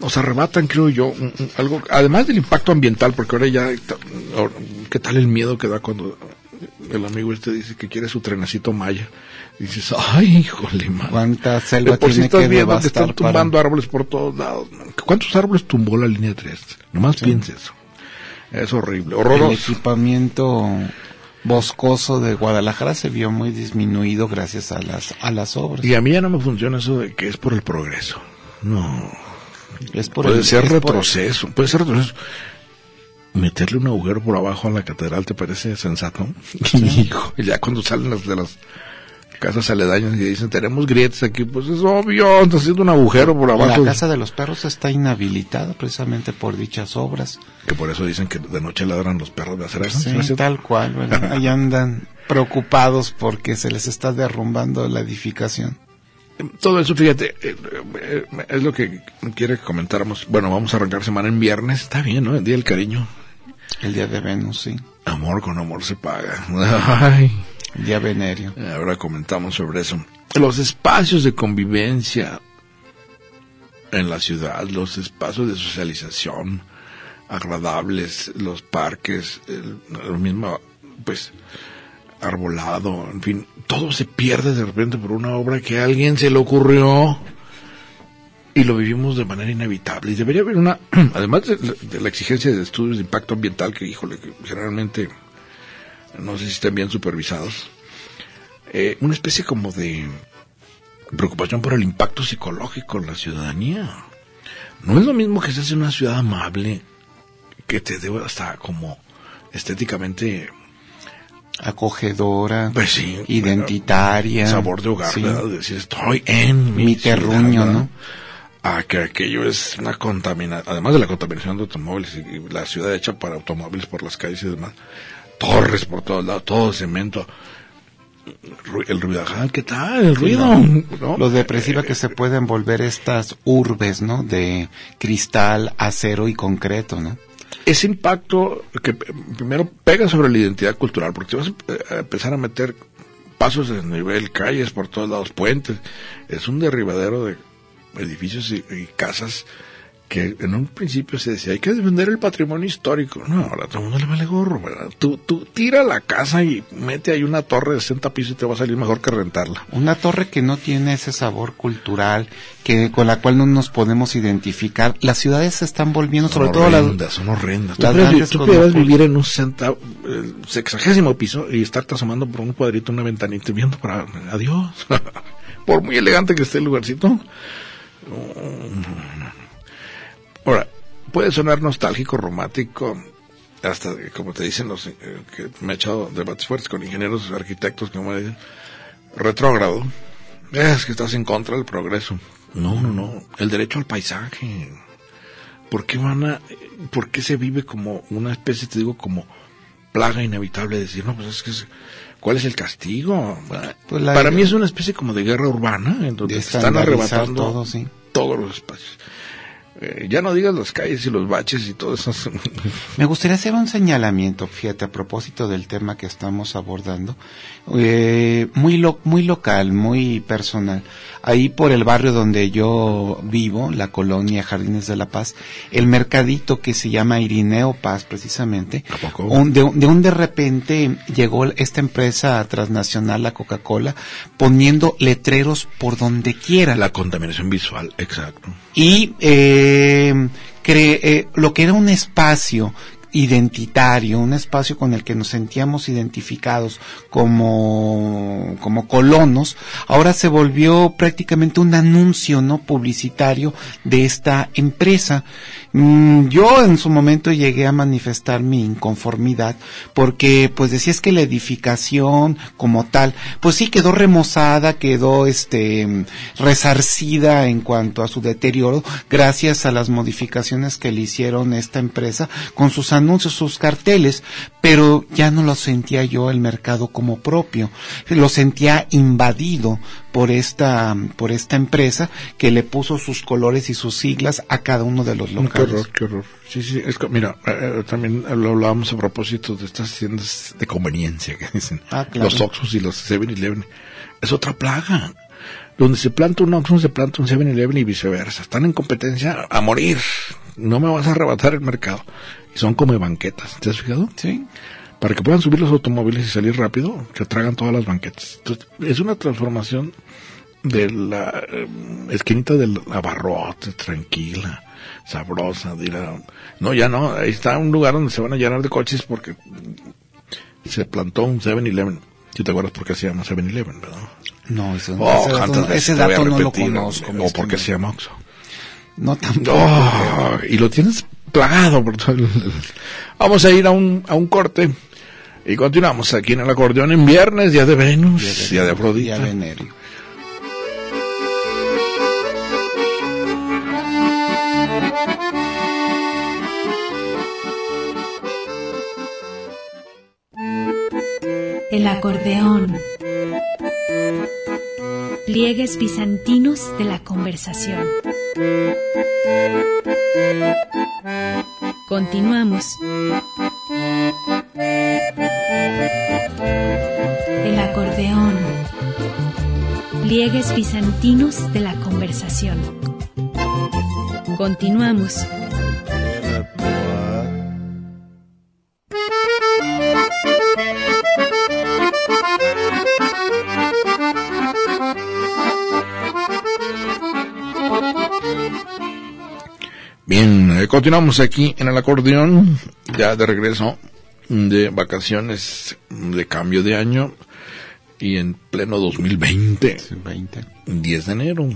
Speaker 1: nos arrebatan, creo yo, algo, además del impacto ambiental, porque ahora ya, ¿qué tal el miedo que da cuando el amigo este dice que quiere su trenecito maya? Dices, ay, híjole, man.
Speaker 2: ¿Cuánta selva
Speaker 1: por sí
Speaker 2: tiene
Speaker 1: estás
Speaker 2: que
Speaker 1: viendo que están tumbando árboles por todos lados. man. ¿Cuántos árboles tumbó la línea 3? Nomás piensa eso. Es horrible,
Speaker 2: para... El
Speaker 1: horroroso.
Speaker 2: equipamiento boscoso de Guadalajara se vio muy disminuido gracias a las, a las obras.
Speaker 1: Y a mí ya no me funciona eso de que es por el progreso. No.
Speaker 2: Es por
Speaker 1: puede
Speaker 2: el-
Speaker 1: ser
Speaker 2: es por-
Speaker 1: retroceso. Puede ser retroceso. Meterle un agujero por abajo a la catedral, ¿te parece sensato? Hijo, ya cuando salen las de las casas aledañas y dicen, tenemos grietas aquí, pues es obvio, está haciendo un agujero por
Speaker 2: La
Speaker 1: abajo.
Speaker 2: casa de los perros está inhabilitada precisamente por dichas obras.
Speaker 1: Que por eso dicen que de noche ladran los perros de hacer eso.
Speaker 2: Sí, tal cual, ¿verdad? Ahí andan preocupados porque se les está derrumbando la edificación.
Speaker 1: Todo eso, fíjate, eh, eh, es lo que quiere que comentáramos. Bueno, vamos a arrancar semana en viernes. Está bien, ¿no? El Día del Cariño.
Speaker 2: El día de Venus, sí.
Speaker 1: Amor con amor se paga. Ay.
Speaker 2: Día venerio.
Speaker 1: Ahora comentamos sobre eso. Los espacios de convivencia en la ciudad, los espacios de socialización agradables, los parques, lo mismo, pues, arbolado, en fin, todo se pierde de repente por una obra que a alguien se le ocurrió y lo vivimos de manera inevitable. Y debería haber una, además de, de la exigencia de estudios de impacto ambiental, que híjole, que generalmente no sé si están bien supervisados, eh, una especie como de preocupación por el impacto psicológico en la ciudadanía. No es lo mismo que se hace una ciudad amable, que te debe hasta como estéticamente
Speaker 2: acogedora,
Speaker 1: pues sí,
Speaker 2: identitaria,
Speaker 1: sabor de hogar. Decir, estoy en mi,
Speaker 2: mi terruño,
Speaker 1: ciudad,
Speaker 2: ¿no?
Speaker 1: A que aquello es una contaminación, además de la contaminación de automóviles y la ciudad hecha para automóviles por las calles y demás, torres por todos lados, todo cemento, el ruido, ajá, ¿qué tal? El ruido, ¿no?
Speaker 2: Lo depresiva que se pueden volver estas urbes, ¿no? De cristal, acero y concreto, ¿no?
Speaker 1: ese impacto que eh, primero pega sobre la identidad cultural, porque vas a empezar a meter pasos de nivel, calles por todos lados, puentes, es un derribadero de edificios y, y casas que en un principio se decía, hay que defender el patrimonio histórico. No, ahora todo el mundo le vale gorro, ¿verdad? Tú, tú tira la casa y mete ahí una torre de 60 pisos y te va a salir mejor que rentarla.
Speaker 2: Una torre que no tiene ese sabor cultural, que con la cual no nos podemos identificar. Las ciudades se están volviendo, sobre
Speaker 1: son
Speaker 2: todo las,
Speaker 1: horrendas, son horrendas. Tú
Speaker 2: cosmopolitas.
Speaker 1: vivir en un senta, el sexagésimo piso y estarte asomando por un cuadrito, una ventanita y viendo para adiós. por muy elegante que esté el lugarcito. Ahora, puede sonar nostálgico, romántico, hasta como te dicen los eh, que me he echado debates fuertes con ingenieros, arquitectos, como me dicen, retrógrado. Es que estás en contra del progreso. No, no, no. El derecho al paisaje. ¿Por qué van a, por qué se vive como una especie, te digo, como plaga inevitable de decir, no, pues es que, es- ¿cuál es el castigo?
Speaker 2: Pues la-
Speaker 1: Para mí es una especie como de guerra urbana, en donde están arrebatando
Speaker 2: todo, sí.
Speaker 1: todos los espacios. Ya no digas las calles y los baches y todo eso.
Speaker 2: Me gustaría hacer un señalamiento, fíjate, a propósito del tema que estamos abordando, eh, muy, lo- muy local, muy personal. Ahí por el barrio donde yo vivo, la colonia Jardines de la Paz, el mercadito que se llama Irineo Paz, precisamente, un- de, de un de repente llegó esta empresa transnacional, la Coca-Cola, poniendo letreros por donde quiera
Speaker 1: La contaminación visual, exacto.
Speaker 2: y eh, cre- eh, lo que era un espacio identitario, un espacio con el que nos sentíamos identificados como, como colonos, ahora se volvió prácticamente un anuncio no publicitario de esta empresa. Mm, yo en su momento llegué a manifestar mi inconformidad porque pues decía es que la edificación como tal, pues sí quedó remozada, quedó este resarcida en cuanto a su deterioro gracias a las modificaciones que le hicieron esta empresa con sus anuncios, sus carteles, pero ya no lo sentía yo el mercado como propio, lo sentía invadido por esta por esta empresa que le puso sus colores y sus siglas a cada uno de los
Speaker 1: Qué
Speaker 2: locales.
Speaker 1: horror, qué horror. Sí, sí, es que, mira, eh, eh, también lo hablábamos a propósito de estas tiendas de conveniencia que dicen.
Speaker 2: Ah, claro.
Speaker 1: Los Oxxos y los 7-Eleven. Es otra plaga. Donde se planta un Oxxo, se planta un 7-Eleven y viceversa. Están en competencia a morir. No me vas a arrebatar el mercado. Y son como banquetas. ¿Te has fijado?
Speaker 2: Sí.
Speaker 1: Para que puedan subir los automóviles y salir rápido, se tragan todas las banquetas. Entonces, es una transformación de la eh, esquinita del abarrote, tranquila, sabrosa, de ir a- No, ya no, ahí está un lugar donde se van a llenar de coches porque se plantó un 7-Eleven. Si te acuerdas por qué se llama 7-Eleven, ¿verdad?
Speaker 2: No, eso,
Speaker 1: Oh,
Speaker 2: ese dato, ese dato no lo conozco.
Speaker 1: O por qué se llama Oxxo.
Speaker 2: No tampoco.
Speaker 1: Oh, y lo tienes plagado por todo el... Vamos a ir a un, a un corte y continuamos aquí en el acordeón en viernes, día de Venus, día de Afrodita.
Speaker 2: Día de Nerio.
Speaker 3: El acordeón. Pliegues bizantinos de la conversación. Continuamos acordeón. Pliegues bizantinos de la conversación. Continuamos.
Speaker 1: Bien, eh, continuamos aquí en el acordeón, ya de regreso de vacaciones, de cambio de año y en pleno 2020,
Speaker 2: 20.
Speaker 1: 10 de enero.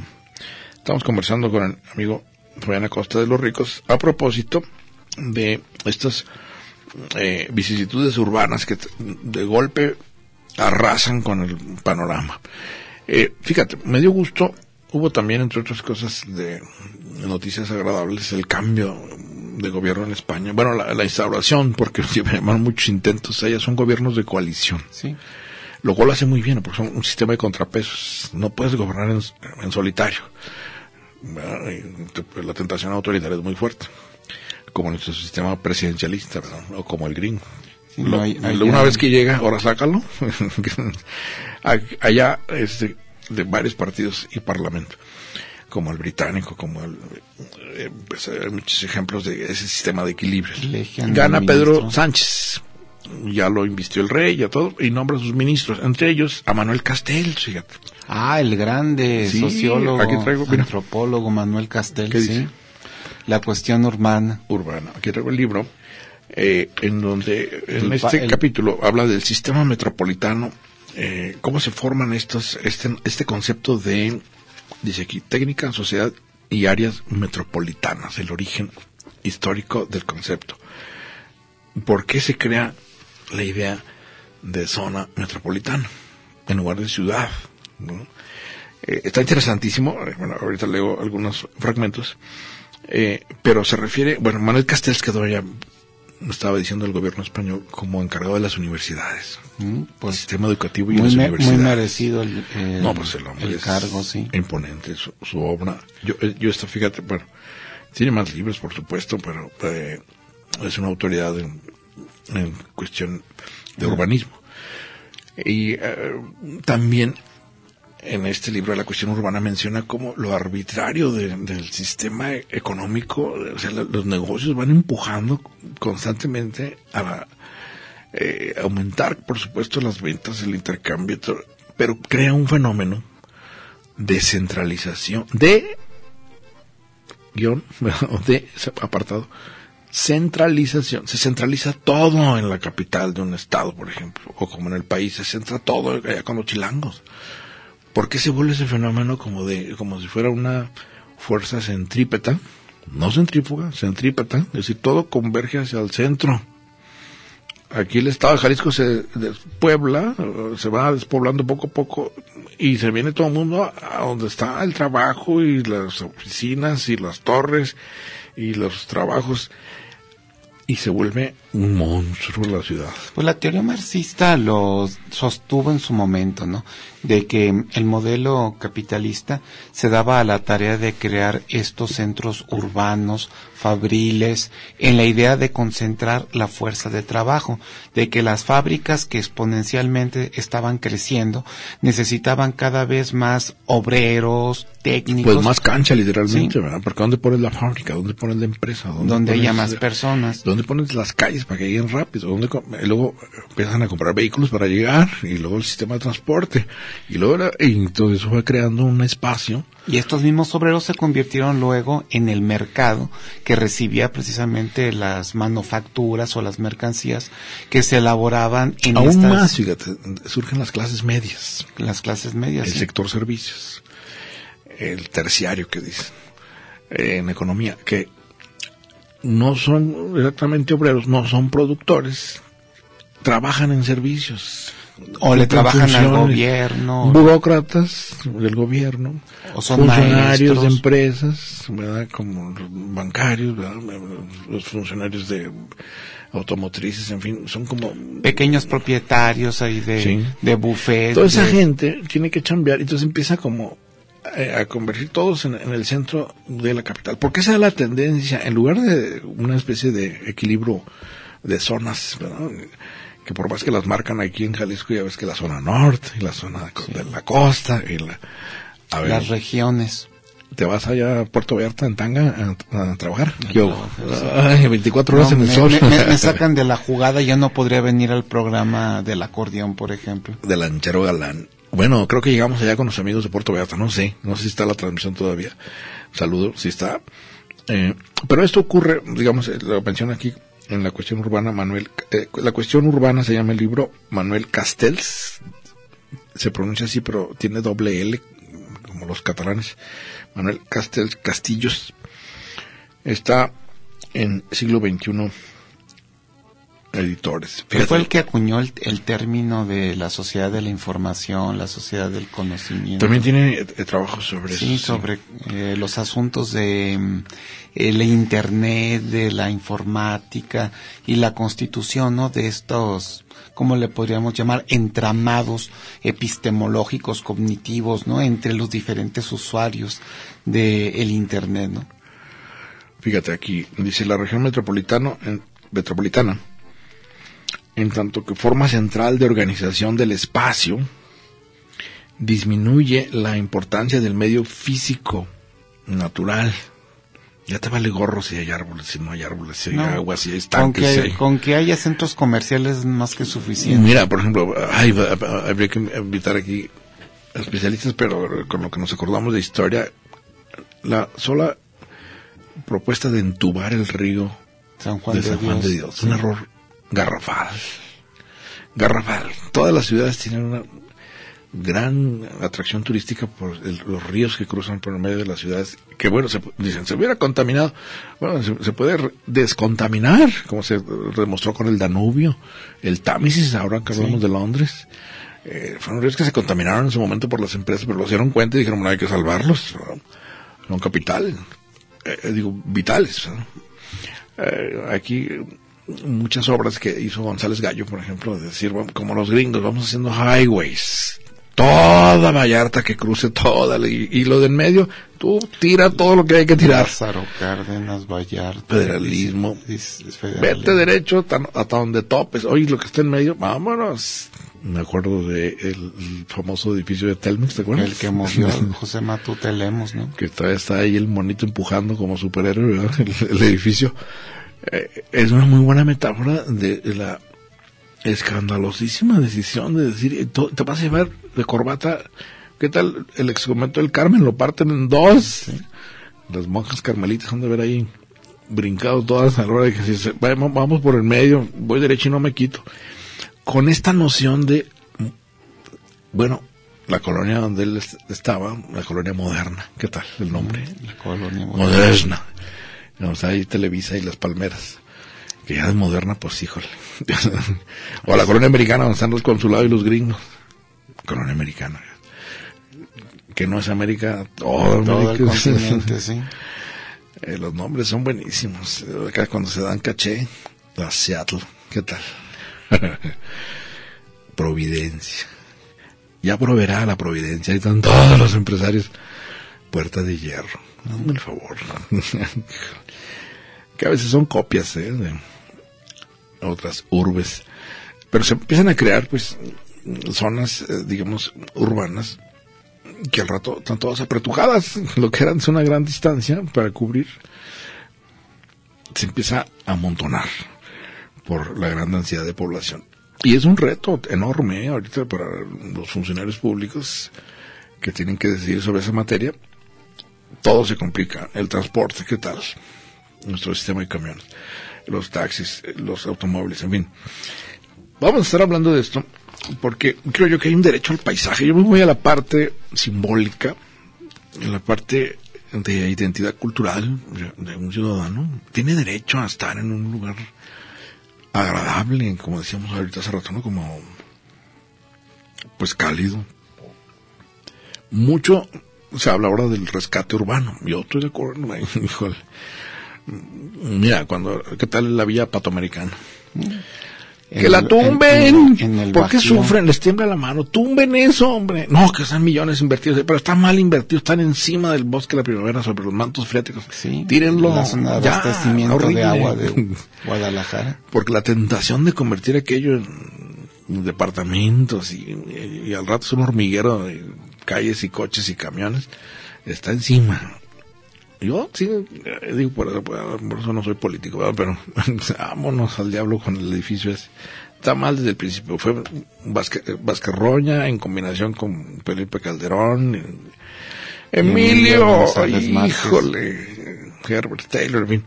Speaker 1: Estamos conversando con el amigo Fabián Acosta de los Ricos a propósito de estas eh, vicisitudes urbanas que de golpe arrasan con el panorama. Eh, fíjate, me dio gusto, hubo también, entre otras cosas, de noticias agradables, el cambio de gobierno en España. Bueno, la, la instauración, porque llevan muchos intentos, ellas son gobiernos de coalición
Speaker 2: Sí.
Speaker 1: Lo cual lo hace muy bien, porque son un sistema de contrapesos. No puedes gobernar en, en solitario. te- pues, La tentación autoritaria es muy fuerte, como nuestro sistema presidencialista, ¿verdad? o como el gringo.
Speaker 2: Sí,
Speaker 1: Lo-
Speaker 2: no, hay- hay-
Speaker 1: una
Speaker 2: hay-
Speaker 1: vez que llega, ahora sácalo. Allá es de, varios partidos y parlamento, como el británico, como el... eh, pues, hay muchos ejemplos de ese sistema de equilibrio.
Speaker 2: Eligen
Speaker 1: Gana Pedro. Sánchez. Ya lo invistió el rey, ya todo, y nombra a sus ministros, entre ellos a Manuel Castells, fíjate.
Speaker 2: Ah, el grande
Speaker 1: Sí,
Speaker 2: sociólogo,
Speaker 1: aquí traigo, mira.
Speaker 2: antropólogo Manuel Castel,
Speaker 1: ¿Qué
Speaker 2: sí.
Speaker 1: dice?
Speaker 2: La cuestión urbana.
Speaker 1: urbana. Aquí traigo el libro, eh, en donde en
Speaker 2: El
Speaker 1: este
Speaker 2: el-
Speaker 1: capítulo habla del sistema metropolitano, eh, cómo se forman estos, este, este concepto de, dice aquí, técnica, sociedad y áreas metropolitanas, el origen histórico del concepto. ¿Por qué se crea la idea de zona metropolitana en lugar de ciudad? ¿no? Eh, está interesantísimo, eh, bueno, ahorita leo algunos fragmentos, eh, pero se refiere, bueno, Manuel Castells quedó ya, estaba diciendo el gobierno español, como encargado de las universidades,
Speaker 2: Mm,
Speaker 1: el
Speaker 2: Pues
Speaker 1: sistema educativo y
Speaker 2: muy,
Speaker 1: las
Speaker 2: me- muy
Speaker 1: universidades.
Speaker 2: merecido el, el-
Speaker 1: No, pues el hombre
Speaker 2: el cargo, sí.
Speaker 1: imponente, su, su obra. Yo, eh, yo esto, fíjate, bueno, tiene más libros, por supuesto, pero eh, es una autoridad en, en cuestión de urbanismo. Y eh, también en este libro de la cuestión urbana menciona como lo arbitrario de- del sistema económico, o sea, lo- los negocios van empujando constantemente a eh, aumentar, por supuesto, las ventas, el intercambio, pero crea un fenómeno de centralización, de guion, de apartado, centralización. Se centraliza todo en la capital de un estado, por ejemplo, o como en el país, se centra todo allá con los chilangos. ¿Por qué se vuelve ese fenómeno como de, como si fuera una fuerza centrípeta? No centrífuga, centrípeta, es decir, todo converge hacia el centro. Aquí el estado de Jalisco se despuebla, se va despoblando poco a poco y se viene todo el mundo a donde está el trabajo y las oficinas y las torres y los trabajos y se vuelve un monstruo la ciudad.
Speaker 2: Pues la teoría marxista lo sostuvo en su momento, ¿no? De que el modelo capitalista se daba a la tarea de crear estos centros urbanos, fabriles, en la idea de concentrar la fuerza de trabajo, de que las fábricas que exponencialmente estaban creciendo necesitaban cada vez más obreros, técnicos,
Speaker 1: Pues más cancha literalmente,
Speaker 2: Sí.
Speaker 1: ¿verdad? Porque ¿dónde pones la fábrica? ¿Dónde pones la empresa?
Speaker 2: donde haya más personas.
Speaker 1: ¿Dónde pones las calles para que lleguen rápido? ¿Dónde luego empiezan a comprar vehículos para llegar y luego el sistema de transporte y luego la- y todo eso fue creando un espacio
Speaker 2: Y estos mismos obreros se convirtieron luego en el mercado que recibía precisamente las manufacturas o las mercancías que se elaboraban en
Speaker 1: aún
Speaker 2: estas
Speaker 1: más, fíjate, surgen las clases medias,
Speaker 2: las clases medias.
Speaker 1: el
Speaker 2: sí.
Speaker 1: sector servicios, el terciario que dicen eh, en economía que no son exactamente obreros, no son productores, trabajan en servicios.
Speaker 2: O le trabajan al gobierno.
Speaker 1: burócratas del gobierno,
Speaker 2: O son
Speaker 1: funcionarios de empresas, ¿verdad? como los bancarios, ¿verdad? los funcionarios de automotrices, en fin, son como
Speaker 2: Pequeños propietarios ahí de,
Speaker 1: Sí.
Speaker 2: de buffet.
Speaker 1: toda esa
Speaker 2: de-
Speaker 1: gente tiene que chambear, entonces empieza como a convertir todos en, en el centro de la capital. Porque esa es la tendencia, en lugar de una especie de equilibrio de zonas, ¿verdad? que por más que las marcan aquí en Jalisco, ya ves que la zona norte y la zona de, co- de la costa y la... A ver,
Speaker 2: las regiones.
Speaker 1: ¿te vas allá a Puerto Vallarta en tanga a, a trabajar?
Speaker 2: Sí.
Speaker 1: Ay, 24 horas
Speaker 2: No,
Speaker 1: en el
Speaker 2: me,
Speaker 1: sol.
Speaker 2: me- me- sacan de la jugada, ya no podría venir al programa del acordeón, por ejemplo.
Speaker 1: de Lanchero Galán. Bueno, creo que llegamos allá con los amigos de Puerto Vallarta, no sé, no sé si está la transmisión todavía. Saludo, si está. Eh, pero esto ocurre, digamos, eh, lo menciona aquí en la cuestión urbana, Manuel, eh, la cuestión urbana se llama el libro Manuel Castells, se pronuncia así, pero tiene doble L, como los catalanes. Manuel Castells Castillos está en siglo XXI editores.
Speaker 2: Él fue el que acuñó el, el, término de la sociedad de la información, la sociedad del conocimiento.
Speaker 1: También tiene eh, trabajos sobre
Speaker 2: sí,
Speaker 1: eso.
Speaker 2: sobre eh, los asuntos de mm, el internet, de la informática y la constitución, ¿no? De estos, ¿cómo le podríamos llamar? Entramados epistemológicos, cognitivos, ¿no? Entre los diferentes usuarios del el internet, ¿no?
Speaker 1: Fíjate aquí, dice la región metropolitana, metropolitana en tanto que forma central de organización del espacio, disminuye la importancia del medio físico natural. Ya te vale gorro si hay árboles, si no hay árboles, si hay
Speaker 2: No,
Speaker 1: agua, si hay
Speaker 2: Con
Speaker 1: estanques. si
Speaker 2: que,
Speaker 1: hay-
Speaker 2: con que haya centros comerciales es más que suficiente.
Speaker 1: Mira, por ejemplo, habría que invitar aquí especialistas, pero con lo que nos acordamos de historia, la sola propuesta de entubar el río
Speaker 2: San Juan
Speaker 1: de
Speaker 2: de,
Speaker 1: San Juan
Speaker 2: Dios.
Speaker 1: de Dios. Un error garrafal. Garrafal. Todas las ciudades tienen una gran atracción turística por el- los ríos que cruzan por el medio de las ciudades. Que bueno, se, dicen, se hubiera contaminado. Bueno, se, se puede descontaminar, como se demostró con el Danubio, el Támesis, ahora que hablamos de Londres. Eh, fueron ríos que se contaminaron en su momento por las empresas, pero lo dieron cuenta y dijeron, bueno, hay que salvarlos. ¿no? Son capital, eh, digo, vitales. ¿no? Eh, aquí muchas obras que hizo González Gallo, por ejemplo, de decir, bueno, como los gringos, vamos haciendo highways. Toda Vallarta que cruce toda, y, y lo de en medio, tú tira todo lo que hay que tirar.
Speaker 2: Lázaro Cárdenas, Vallarta.
Speaker 1: Federalismo. Vete derecho tan- hasta donde topes. Oye, lo que está en medio, vámonos. Me acuerdo de el, el famoso edificio de Telmex, ¿te acuerdas?
Speaker 2: El que movió José Matute Lemos, ¿no?
Speaker 1: que todavía está ahí el monito empujando como superhéroe ¿verdad? el, el edificio. Eh, es una muy buena metáfora de la escandalosísima decisión de decir, eh, te vas a llevar de corbata, ¿qué tal el ex convento del Carmen? Lo parten en dos. Las monjas carmelitas han de ver ahí brincado todas a la hora de que si se- vamos, vamos por el medio, voy derecho y no me quito. Con esta noción de, bueno, la colonia donde él est- estaba, la colonia moderna, ¿qué tal el nombre?
Speaker 2: La colonia
Speaker 1: Moderna. Vamos ahí Televisa y las palmeras. Que ya es moderna, pues híjole. o la colonia americana donde están los consulados y los gringos. Colonia americana. Que no es América,
Speaker 2: Todo el
Speaker 1: América.
Speaker 2: continente, sí.
Speaker 1: Eh, los nombres son buenísimos. Acá cuando se dan caché, la Seattle, ¿qué tal? Providencia. Ya proveerá la Providencia. Ahí están todos los empresarios. Puerta de hierro. Hazme el favor. que a veces son copias ¿eh? de otras urbes. Pero se empiezan a crear, pues, zonas, eh, digamos, urbanas que al rato están todas apretujadas, lo que eran es una gran distancia para cubrir, se empieza a amontonar por la gran densidad de población. Y es un reto enorme ¿eh? ahorita para los funcionarios públicos que tienen que decidir sobre esa materia. Todo se complica, el transporte, ¿qué tal? Nuestro sistema de camiones, los taxis, los automóviles, en fin. Vamos a estar hablando de esto porque creo yo que hay un derecho al paisaje. Yo me voy a la parte simbólica, en la parte de identidad cultural de un ciudadano. Tiene derecho a estar en un lugar agradable, como decíamos ahorita hace rato, ¿no? Como, pues cálido. Mucho se habla ahora del rescate urbano. Yo estoy de acuerdo, híjole. Mira, cuando, ¿qué tal la villa patoamericana? Que la tumben.
Speaker 2: en-
Speaker 1: ¿Por qué sufren? Les tiembla la mano. Tumben eso, hombre. No, que están millones invertidos. Pero están mal invertidos. Están encima del bosque de la primavera sobre los mantos freáticos.
Speaker 2: Sí.
Speaker 1: Tírenlo.
Speaker 2: La zona de
Speaker 1: Ya,
Speaker 2: abastecimiento
Speaker 1: horrible.
Speaker 2: de agua de Guadalajara.
Speaker 1: Porque la tentación de convertir aquello en departamentos y, y al rato es un hormiguero de calles y coches y camiones está encima. Yo sí, eh, digo, por eso, por eso no soy político, ¿verdad? pero vámonos al diablo con el edificio ese. Está mal desde el principio. Fue Vázquez, Vázquez Roña en combinación con Felipe Calderón. Emilio, híjole. Herbert Taylor, en fin,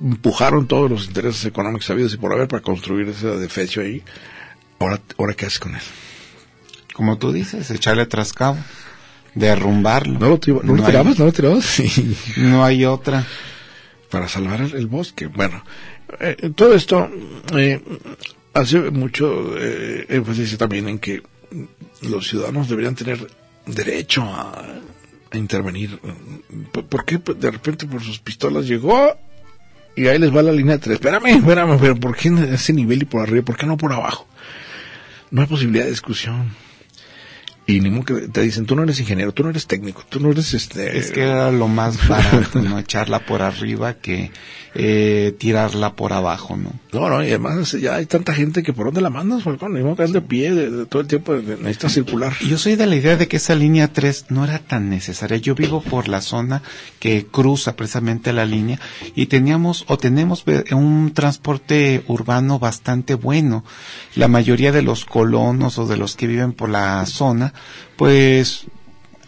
Speaker 1: empujaron todos los intereses económicos habidos y por haber para construir ese defecio ahí. Ahora, ahora ¿qué haces con él?
Speaker 2: Como tú dices, echarle trascabo, derrumbarlo.
Speaker 1: ¿No lo, tira- no lo
Speaker 2: hay-
Speaker 1: tirabas? ¿No lo tirabas? Sí.
Speaker 2: No hay otra.
Speaker 1: para salvar el, el bosque. Bueno, eh, todo esto eh, hace mucho eh, énfasis también en que los ciudadanos deberían tener derecho a, a intervenir. ¿Por, por qué de repente por sus pistolas llegó y ahí les va la línea 3? Espérame, espérame, pero ¿por qué en ese nivel y por arriba? ¿Por qué no por abajo? No hay posibilidad de discusión. Y ni que te dicen, tú no eres ingeniero, tú no eres técnico, tú no eres este...
Speaker 2: Es que era lo más barato, ¿no? Echarla por arriba que eh, tirarla por abajo, ¿no?
Speaker 1: No, no, y además ya hay tanta gente que por dónde la mandas, Falcón, ni modo que de pie de, de todo el tiempo, de- necesita circular.
Speaker 2: Yo soy de la idea de que esa línea 3 no era tan necesaria. Yo vivo por la zona que cruza precisamente la línea y teníamos o tenemos ve- un transporte urbano bastante bueno. La mayoría de los colonos o de los que viven por la zona, pues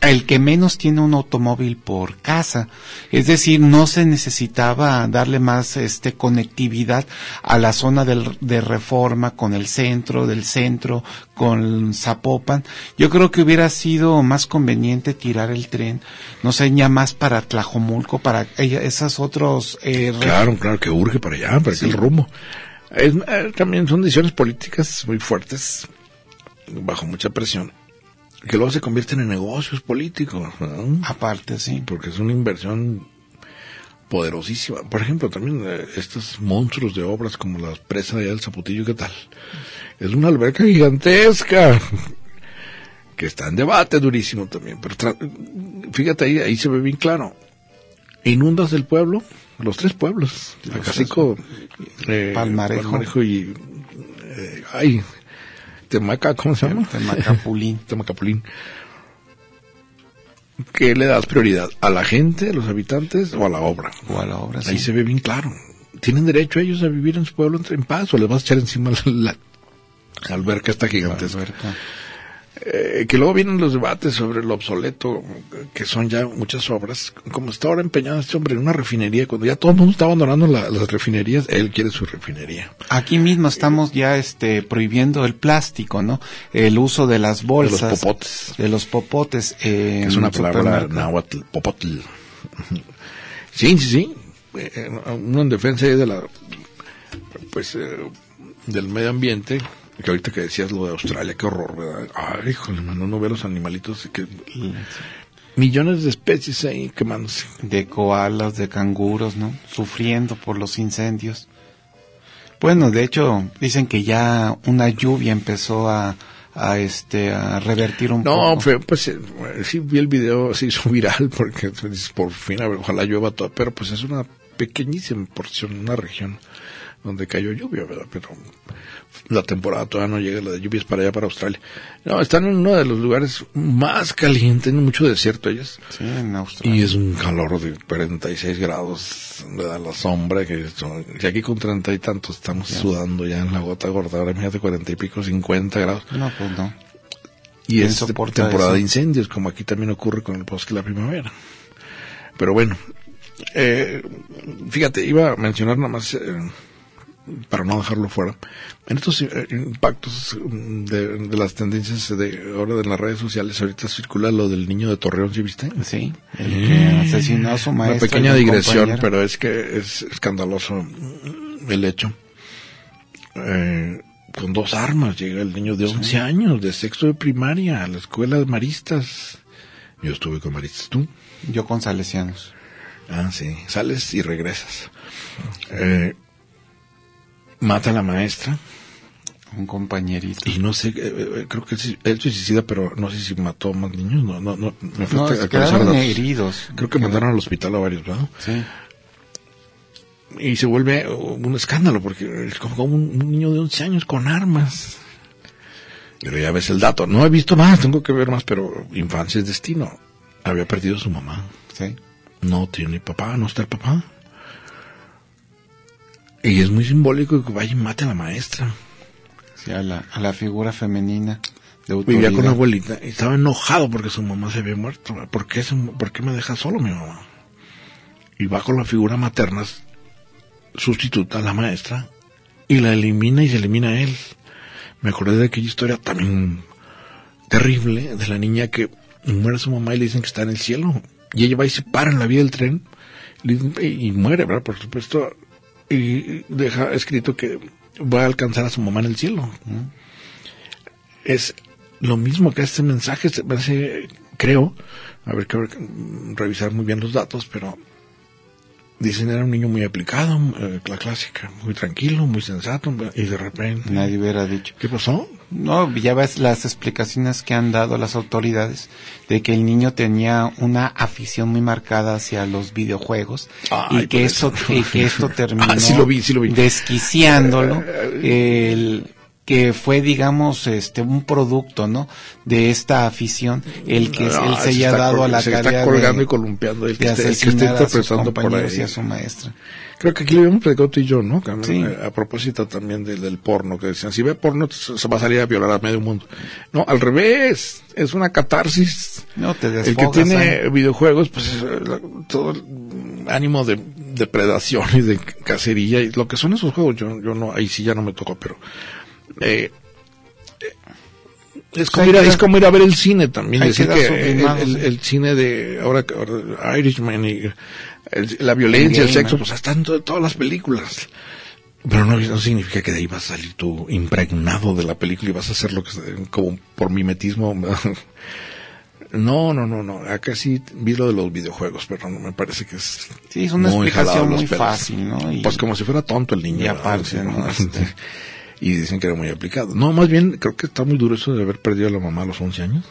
Speaker 2: el que menos tiene un automóvil por casa. Es decir, no se necesitaba darle más este conectividad a la zona del- de reforma con el centro, del centro, con Zapopan. Yo creo que hubiera sido más conveniente tirar el tren, no sé, ya más para Tlajomulco, para ella- esas otros eh,
Speaker 1: Claro, claro, que urge para allá, para aquel rumbo. Es, eh, también son decisiones políticas muy fuertes, bajo mucha presión, que luego se convierten en negocios políticos, ¿no?
Speaker 2: aparte, sí.
Speaker 1: porque es una inversión poderosísima. Por ejemplo, también eh, estos monstruos de obras como la presa de El Zapotillo, ¿qué tal? Es una alberca gigantesca que está en debate durísimo también. Pero fíjate ahí, ahí se ve bien claro. Inundas el pueblo, los tres pueblos, Acacico, eh,
Speaker 2: Palmarejo.
Speaker 1: y eh, ay, Temaca, ¿cómo se llama?
Speaker 2: Temacapulín.
Speaker 1: Temacapulín. ¿Qué le das prioridad? ¿A la gente, a los habitantes o a la obra?
Speaker 2: O a la obra,
Speaker 1: Ahí
Speaker 2: sí.
Speaker 1: se ve bien claro. ¿Tienen derecho ellos a vivir en su pueblo en paz o les vas a echar encima la, la alberca esta gigantesca?
Speaker 2: Alberca.
Speaker 1: Eh, que luego vienen los debates sobre lo obsoleto, que son ya muchas obras. Como está ahora empeñado este hombre en una refinería, cuando ya todo el mundo está abandonando la- las refinerías, él quiere su refinería.
Speaker 2: Aquí mismo estamos ya este prohibiendo el plástico, ¿no? El uso de las bolsas.
Speaker 1: popotes.
Speaker 2: De los popotes. eh,
Speaker 1: que es una palabra náhuatl, popotl. Sí, sí, sí. Eh, uno en defensa de la, pues, eh, del medio ambiente, que ahorita que decías lo de Australia, qué horror, ¿verdad? Ay, híjole, mano, no ver los animalitos, que millones de especies ahí quemándose.
Speaker 2: de koalas, de canguros, ¿no? Sufriendo por los incendios. Bueno, de hecho, dicen que ya una lluvia empezó a, a este, a revertir un
Speaker 1: No,
Speaker 2: poco.
Speaker 1: fue, pues eh, sí vi el video, se hizo viral porque pues, por fin, a ver, ojalá llueva todo, pero pues es una pequeñísima porción, una región donde cayó lluvia, ¿verdad? Pero la temporada todavía no llega, la de lluvias para allá, para Australia. No, están en uno de los lugares más calientes, mucho desierto ellos.
Speaker 2: Sí, en Australia.
Speaker 1: Y es un calor de 46 grados, le da la sombra, que son- y aquí con treinta y tantos estamos sudando ya en la gota gorda, ahora imagínate cuarenta y pico, 50 grados.
Speaker 2: No, pues no.
Speaker 1: Y
Speaker 2: ¿Quién
Speaker 1: es temporada
Speaker 2: eso?
Speaker 1: de incendios, como aquí también ocurre con el bosque de la primavera. Pero bueno, eh, fíjate, iba a mencionar nada más, eh, para no dejarlo fuera, en estos eh, impactos de, de las tendencias de ahora de las redes sociales, ahorita circula lo del niño de Torreón, ¿sí viste?
Speaker 2: Sí, el que asesinó a su
Speaker 1: Una
Speaker 2: maestra.
Speaker 1: pequeña digresión,
Speaker 2: compañero.
Speaker 1: pero es que es escandaloso el hecho. Eh, con dos armas llega el niño de 11 años, de sexto de primaria, a la escuela de maristas. Yo estuve con maristas, ¿tú?
Speaker 2: Yo con salesianos.
Speaker 1: Ah, sí, sales y regresas. Eh, mata a la maestra
Speaker 2: Un compañerito.
Speaker 1: y no sé, eh, eh, creo que él, suicida, pero no sé si mató a más niños, no, no, no, me falta
Speaker 2: quedaron heridos.
Speaker 1: Creo que mandaron al hospital a varios, ¿verdad?
Speaker 2: Sí.
Speaker 1: y se vuelve un escándalo porque es como un, un niño de 11 años con armas. Pero ya ves el dato. No he visto más, tengo que ver más, pero infancia es destino. Había perdido a su mamá.
Speaker 2: Sí.
Speaker 1: No tiene papá, no está el papá. Y es muy simbólico que vaya y mate a la maestra.
Speaker 2: Sí, a la, a la figura femenina de autoridad.
Speaker 1: Vivía con la abuelita y estaba enojado porque su mamá se había muerto. ¿Por qué, se- ¿Por qué me deja solo mi mamá? y va con la figura materna sustituta a la maestra y la elimina y se elimina a él. Me acordé de aquella historia también terrible de la niña que muere su mamá y le dicen que está en el cielo. Y ella va y se para en la vía del tren y, muere, ¿verdad? Por supuesto. Y deja escrito que va a alcanzar a su mamá en el cielo. Es lo mismo que este mensaje, creo, a ver, que revisar muy bien los datos, pero dicen era un niño muy aplicado, eh, la clásica, muy tranquilo, muy sensato, y de repente...
Speaker 2: Nadie hubiera dicho.
Speaker 1: ¿Qué pasó?
Speaker 2: No, ya ves las explicaciones que han dado las autoridades de que el niño tenía una afición muy marcada hacia los videojuegos y que esto, que esto terminó
Speaker 1: ah, sí lo vi, sí lo vi.
Speaker 2: desquiciándolo. el, que fue digamos este un producto no de esta afición el que él se haya dado a la
Speaker 1: se está colgando y columpiando el que, esté, el que esté interpretando por ahí
Speaker 2: y a su maestra.
Speaker 1: Creo que aquí lo habíamos platicado tú y yo no sí. a, propósito también del, porno que decían si ve porno se va a salir a violar a medio mundo. No al revés es una catarsis.
Speaker 2: No te
Speaker 1: desfogas, el que tiene videojuegos pues todo el ánimo de depredación y de cacería y lo que son esos juegos yo yo no ahí sí ya no me tocó pero eh, es como, ir a, es como ir a ver el cine también. Decir que, el, cine de ahora, Irishman y la violencia, el, sexo, pues están en todas las películas. Pero no, no, significa que de ahí vas a salir tú impregnado de la película y vas a hacer lo que como por mimetismo. No, no, no, no. Acá sí vi lo de los videojuegos, pero no me parece que es.
Speaker 2: Sí, es una explicación muy fácil, ¿no?
Speaker 1: pues como si fuera tonto el niño.
Speaker 2: Y aparte, ¿no? Este,
Speaker 1: y dicen que era muy aplicado. No, más bien creo que está muy duro eso de haber perdido a la mamá a los 11 años.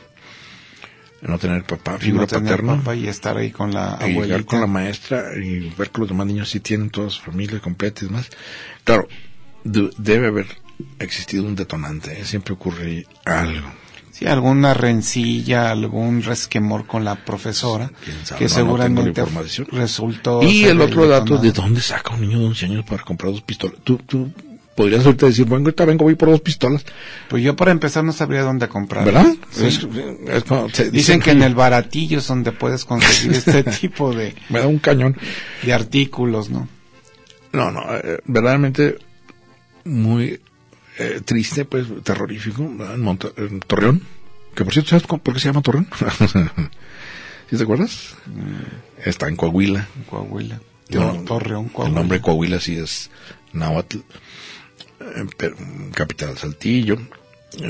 Speaker 1: No tener papá, figura no paterna.
Speaker 2: Papá y estar ahí con la
Speaker 1: abuela. Y con la maestra y ver que los demás niños sí tienen toda su familia completa y demás. Claro, debe haber existido un detonante, ¿eh? siempre ocurre algo.
Speaker 2: Sí, alguna rencilla, algún resquemor con la profesora, que seguramente resultó.
Speaker 1: Y el otro dato, ¿de dónde saca un niño de 11 años para comprar dos pistolas? ¿Tú, tú podrías ahorita decir, bueno, ahorita vengo, voy por dos pistolas.
Speaker 2: Pues yo para empezar no sabría dónde comprar.
Speaker 1: ¿Verdad?
Speaker 2: dicen, que en el baratillo es donde puedes conseguir este tipo de...
Speaker 1: Me da un cañón.
Speaker 2: De artículos, ¿no?
Speaker 1: No, no, eh, verdaderamente muy eh, triste, pues terrorífico, en, Torreón. Que por cierto, ¿sabes por qué se llama Torreón? ¿Sí te acuerdas? Mm. Está en Coahuila.
Speaker 2: En Coahuila.
Speaker 1: Torreón, Coahuila. El nombre Coahuila sí es náhuatl capital Saltillo,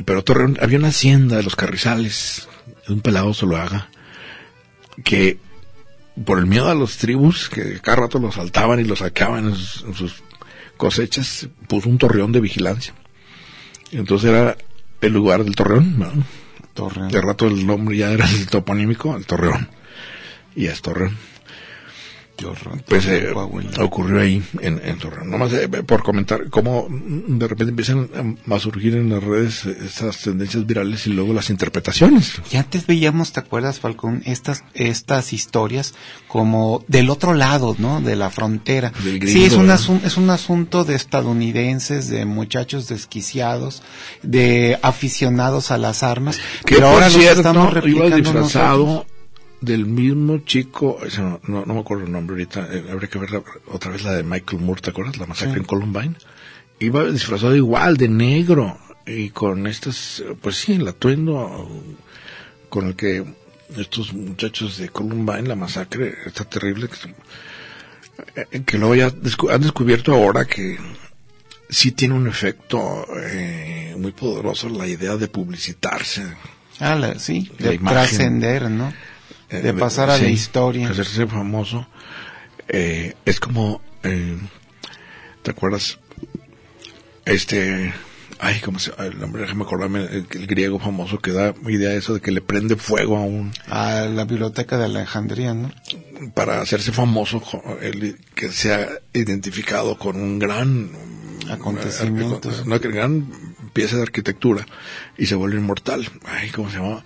Speaker 1: pero Torreón, había una hacienda de los Carrizales, un pelado se lo haga, que por el miedo a los tribus, que cada rato los saltaban y los sacaban en sus, cosechas, puso un torreón de vigilancia. Entonces era el lugar del torreón, ¿no?
Speaker 2: Torreón.
Speaker 1: De rato el nombre ya era el toponímico, el torreón. Y es torreón pues eh, ocurrió ahí en, en Torreón. Nomás eh, por comentar cómo de repente empiezan a surgir en las redes estas tendencias virales y luego las interpretaciones.
Speaker 2: Y antes veíamos, ¿te acuerdas, Falcón? Estas, estas historias como del otro lado, ¿no? De la frontera. sí, es un, es un asunto de estadounidenses, de muchachos desquiciados, de aficionados a las armas.
Speaker 1: Que pero ahora cierto, estamos replicando disfrazado del mismo chico, no, no, me acuerdo el nombre ahorita, eh, habría que ver otra vez la de Michael Moore, ¿te acuerdas? La masacre en Columbine. Iba disfrazado igual, de negro, y con estas, pues sí, el atuendo con el que estos muchachos de Columbine, la masacre, está terrible, que, eh, que luego ya han descubierto ahora que sí tiene un efecto eh, muy poderoso la idea de publicitarse.
Speaker 2: Ah, sí, de trascender, ¿no? Eh, de pasar a la historia.
Speaker 1: Hacerse famoso. Eh, es como, eh, ¿te acuerdas? Este, ay, ¿cómo se el nombre? Déjame acordarme, el, griego famoso que da idea de eso de que le prende fuego a un...
Speaker 2: A la biblioteca de Alejandría, ¿no?
Speaker 1: Para hacerse famoso, el, que sea identificado con un gran...
Speaker 2: Acontecimiento.
Speaker 1: Una, una gran pieza de arquitectura y se vuelve inmortal. Ay, ¿cómo se llama?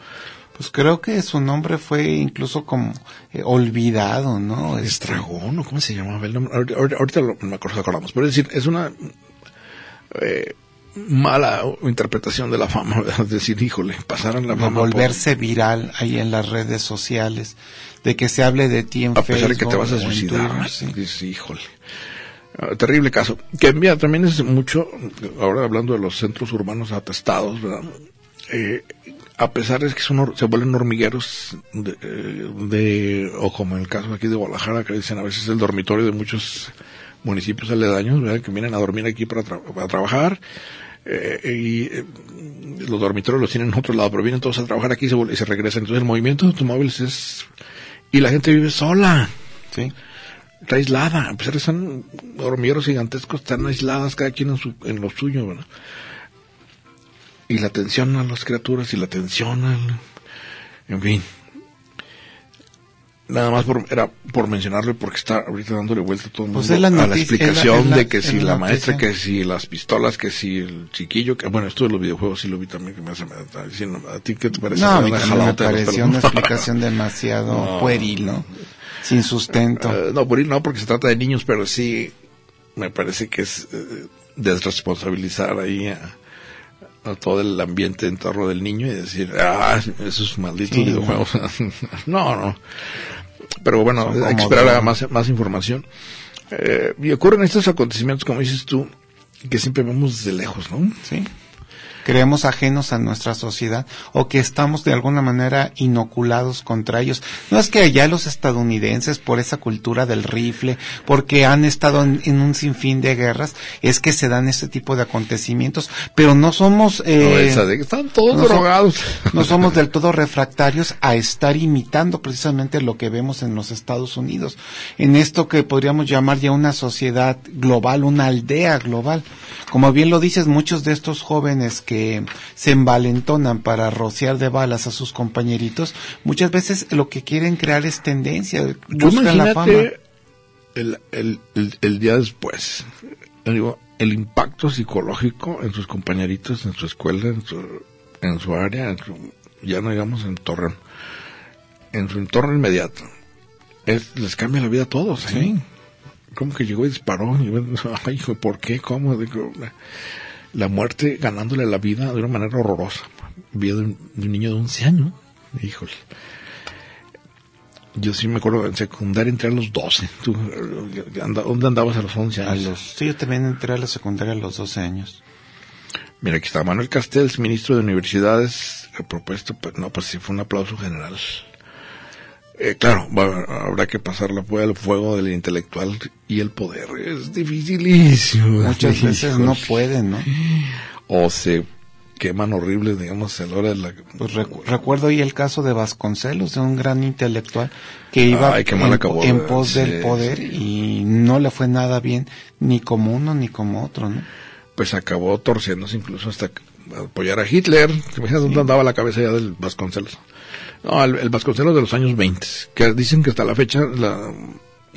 Speaker 2: Pues creo que su nombre fue incluso como eh, olvidado, ¿no?
Speaker 1: Estragón, ¿o cómo se llamaba el nombre? Ahorita, lo, me acuerdo, acordamos. Pero es decir, es una... Eh, mala interpretación de la fama, ¿verdad? Es decir, híjole, pasaron la
Speaker 2: de
Speaker 1: fama. por-
Speaker 2: volverse viral ahí en las redes sociales, de que se hable de ti en
Speaker 1: a pesar de que te vas a suicidar.
Speaker 2: Twitter, sí.
Speaker 1: Dices, híjole. Ah, terrible caso. Que mira, también es mucho, ahora hablando de los centros urbanos atestados, ¿verdad? Eh, a pesar de que son, se vuelven hormigueros de, eh, de- o como en el caso aquí de Guadalajara, que dicen a veces el dormitorio de muchos municipios aledaños, que vienen a dormir aquí para, tra- para trabajar, eh, y eh, los dormitorios los tienen en otro lado, pero vienen todos a trabajar aquí y se, y se regresan. Entonces el movimiento de automóviles es... Y la gente vive sola
Speaker 2: Sí.
Speaker 1: está aislada, a pesar de que son hormigueros gigantescos, están aisladas cada quien en, su, en lo suyo, ¿verdad? Y la atención a las criaturas y la atención al... En fin. Nada más por, era por mencionarlo porque está ahorita dándole vuelta a todo el mundo
Speaker 2: Pues es la
Speaker 1: a la
Speaker 2: noticia-
Speaker 1: explicación
Speaker 2: es la- la-
Speaker 1: de que si
Speaker 2: la
Speaker 1: maestra, que si las pistolas, que si el chiquillo, que bueno, esto de los videojuegos sí lo vi también, que me hace, diciendo, ¿a ti qué te parece?
Speaker 2: No, a mí me pareció una explicación demasiado
Speaker 1: No.
Speaker 2: pueril, ¿no? Sin sustento.
Speaker 1: Eh, no, por ir no, porque se trata de niños, pero sí me parece que es eh, desresponsabilizar ahí a, a todo el ambiente en torno del niño y decir, ah, esos malditos
Speaker 2: Sí,
Speaker 1: videojuegos. no, no. Pero bueno, hay que esperar a más, más información. Eh, y ocurren estos acontecimientos, como dices tú, que siempre vemos desde lejos, ¿no?
Speaker 2: ¿sí? Creemos ajenos a nuestra sociedad o que estamos de alguna manera inoculados contra ellos. No es que allá los estadounidenses, por esa cultura del rifle, porque han estado en, en un sinfín de guerras, es que se dan este tipo de acontecimientos, pero no somos...
Speaker 1: No,
Speaker 2: eh,
Speaker 1: de que están todos
Speaker 2: no
Speaker 1: drogados.
Speaker 2: no somos del todo refractarios a estar imitando precisamente lo que vemos en los Estados Unidos, en esto que podríamos llamar ya una sociedad global, una aldea global. Como bien lo dices, muchos de estos jóvenes que se envalentonan para rociar de balas a sus compañeritos, muchas veces lo que quieren crear es tendencia, buscan la fama.
Speaker 1: el, el, el, el día después, digo, el impacto psicológico en sus compañeritos, en su escuela, en su, en su área, en su- ya no digamos en Torreón, en su entorno inmediato. Es, les cambia la vida a todos, ¿eh?
Speaker 2: Sí.
Speaker 1: Como que llegó y disparó, y ay, ¿por qué? ¿Cómo? La, muerte ganándole la vida de una manera horrorosa. Vida de un, de un niño de 11 años, híjole. Yo sí me acuerdo, en secundaria entré a los 12. ¿Tú, eh, ¿Dónde andabas a los 11
Speaker 2: A
Speaker 1: años?
Speaker 2: los, sí, yo también entré a la secundaria a los 12 años.
Speaker 1: Mira, aquí está Manuel Castells, ministro de Universidades, ha propuesto, pues no, pues sí fue un aplauso general. Eh, claro, va- habrá que pasar la prueba del fuego del intelectual y el poder. Es dificilísimo.
Speaker 2: Muchas veces no pueden, ¿no?
Speaker 1: O se queman horribles, digamos, a la hora de la...
Speaker 2: Pues recu- recuerdo ahí el caso de Vasconcelos, de un gran intelectual que iba
Speaker 1: Ay,
Speaker 2: en,
Speaker 1: acabó,
Speaker 2: en pos del poder
Speaker 1: sí.
Speaker 2: y no le fue nada bien, ni como uno ni como otro, ¿no?
Speaker 1: Pues acabó torciéndose incluso hasta apoyar a Hitler. ¿Te imaginas dónde andaba la cabeza ya del Vasconcelos? No, el, el Vasconcelos de los años 20, que dicen que hasta la fecha la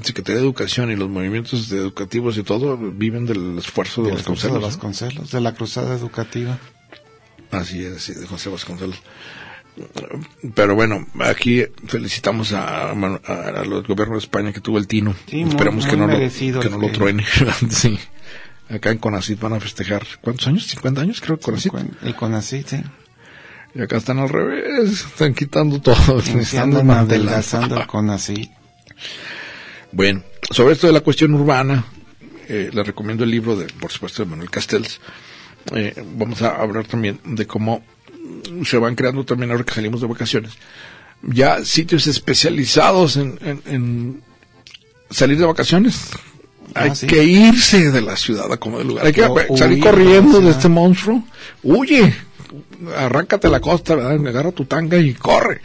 Speaker 1: Secretaría de Educación y los movimientos educativos y todo viven del esfuerzo de
Speaker 2: de
Speaker 1: Vasconcelos. ¿no?
Speaker 2: Vasconcelos, de la cruzada educativa.
Speaker 1: Así es, sí, de José Vasconcelos. Pero bueno, aquí felicitamos a, a, a los gobiernos de España que tuvo el tino.
Speaker 2: Sí, muy-
Speaker 1: Esperamos que
Speaker 2: muy
Speaker 1: no, lo,
Speaker 2: merecido
Speaker 1: que no lo
Speaker 2: que-
Speaker 1: truene. sí. Acá en Conacit van a festejar, ¿cuántos años? ¿50 años creo Conacit?
Speaker 2: El CONACYT, sí.
Speaker 1: Y acá están al revés, están quitando todo. Están
Speaker 2: adelgazando el CONACYT.
Speaker 1: Bueno, sobre esto de la cuestión urbana, eh, les recomiendo el libro de, por supuesto, de Manuel Castells. Eh, vamos a hablar también de cómo se van creando también ahora que salimos de vacaciones. Ya sitios especializados en, en- en salir de vacaciones.
Speaker 2: Ah,
Speaker 1: Hay
Speaker 2: sí.
Speaker 1: que irse de la ciudad a como de lugar. Hay que
Speaker 2: O
Speaker 1: salir
Speaker 2: huir
Speaker 1: corriendo
Speaker 2: de
Speaker 1: este monstruo. Huye. Arráncate la costa, ¿verdad? agarra tu tanga y corre.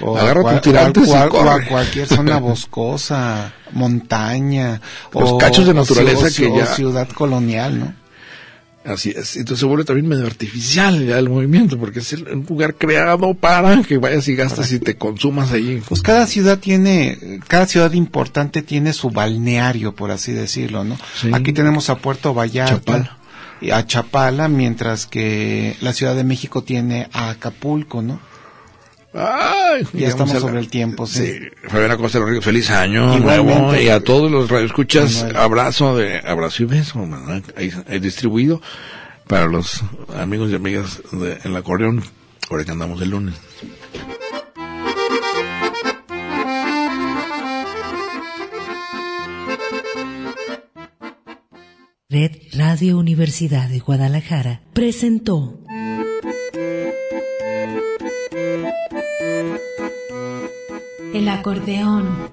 Speaker 2: O
Speaker 1: agarra
Speaker 2: cual-
Speaker 1: tus tirantes
Speaker 2: a-
Speaker 1: y
Speaker 2: o a
Speaker 1: corre.
Speaker 2: cualquier zona boscosa, montaña.
Speaker 1: Los
Speaker 2: o-
Speaker 1: cachos de naturaleza que ya-
Speaker 2: ciudad colonial, ¿no?
Speaker 1: Así es. Entonces se vuelve también medio artificial ya el movimiento, porque es un lugar creado para que vayas y gastas y te consumas ahí.
Speaker 2: Pues cada ciudad tiene, cada ciudad importante tiene su balneario, por así decirlo, ¿no?
Speaker 1: Sí.
Speaker 2: Aquí tenemos a Puerto Vallarta.
Speaker 1: Chapala.
Speaker 2: A Chapala, mientras que la Ciudad de México tiene a Acapulco, ¿no?
Speaker 1: Ay,
Speaker 2: Ya estamos
Speaker 1: a
Speaker 2: sobre el tiempo, sí.
Speaker 1: Fabiana Costa Rodríguez, feliz año
Speaker 2: Igualmente.
Speaker 1: nuevo. Y a todos los radioescuchas,
Speaker 2: Manuel.
Speaker 1: abrazo de, abrazo y beso. Ahí, ahí distribuido. para los amigos y amigas de, en la acordeón, ahora que andamos el lunes.
Speaker 4: Red Radio Universidad de Guadalajara presentó
Speaker 3: El acordeón.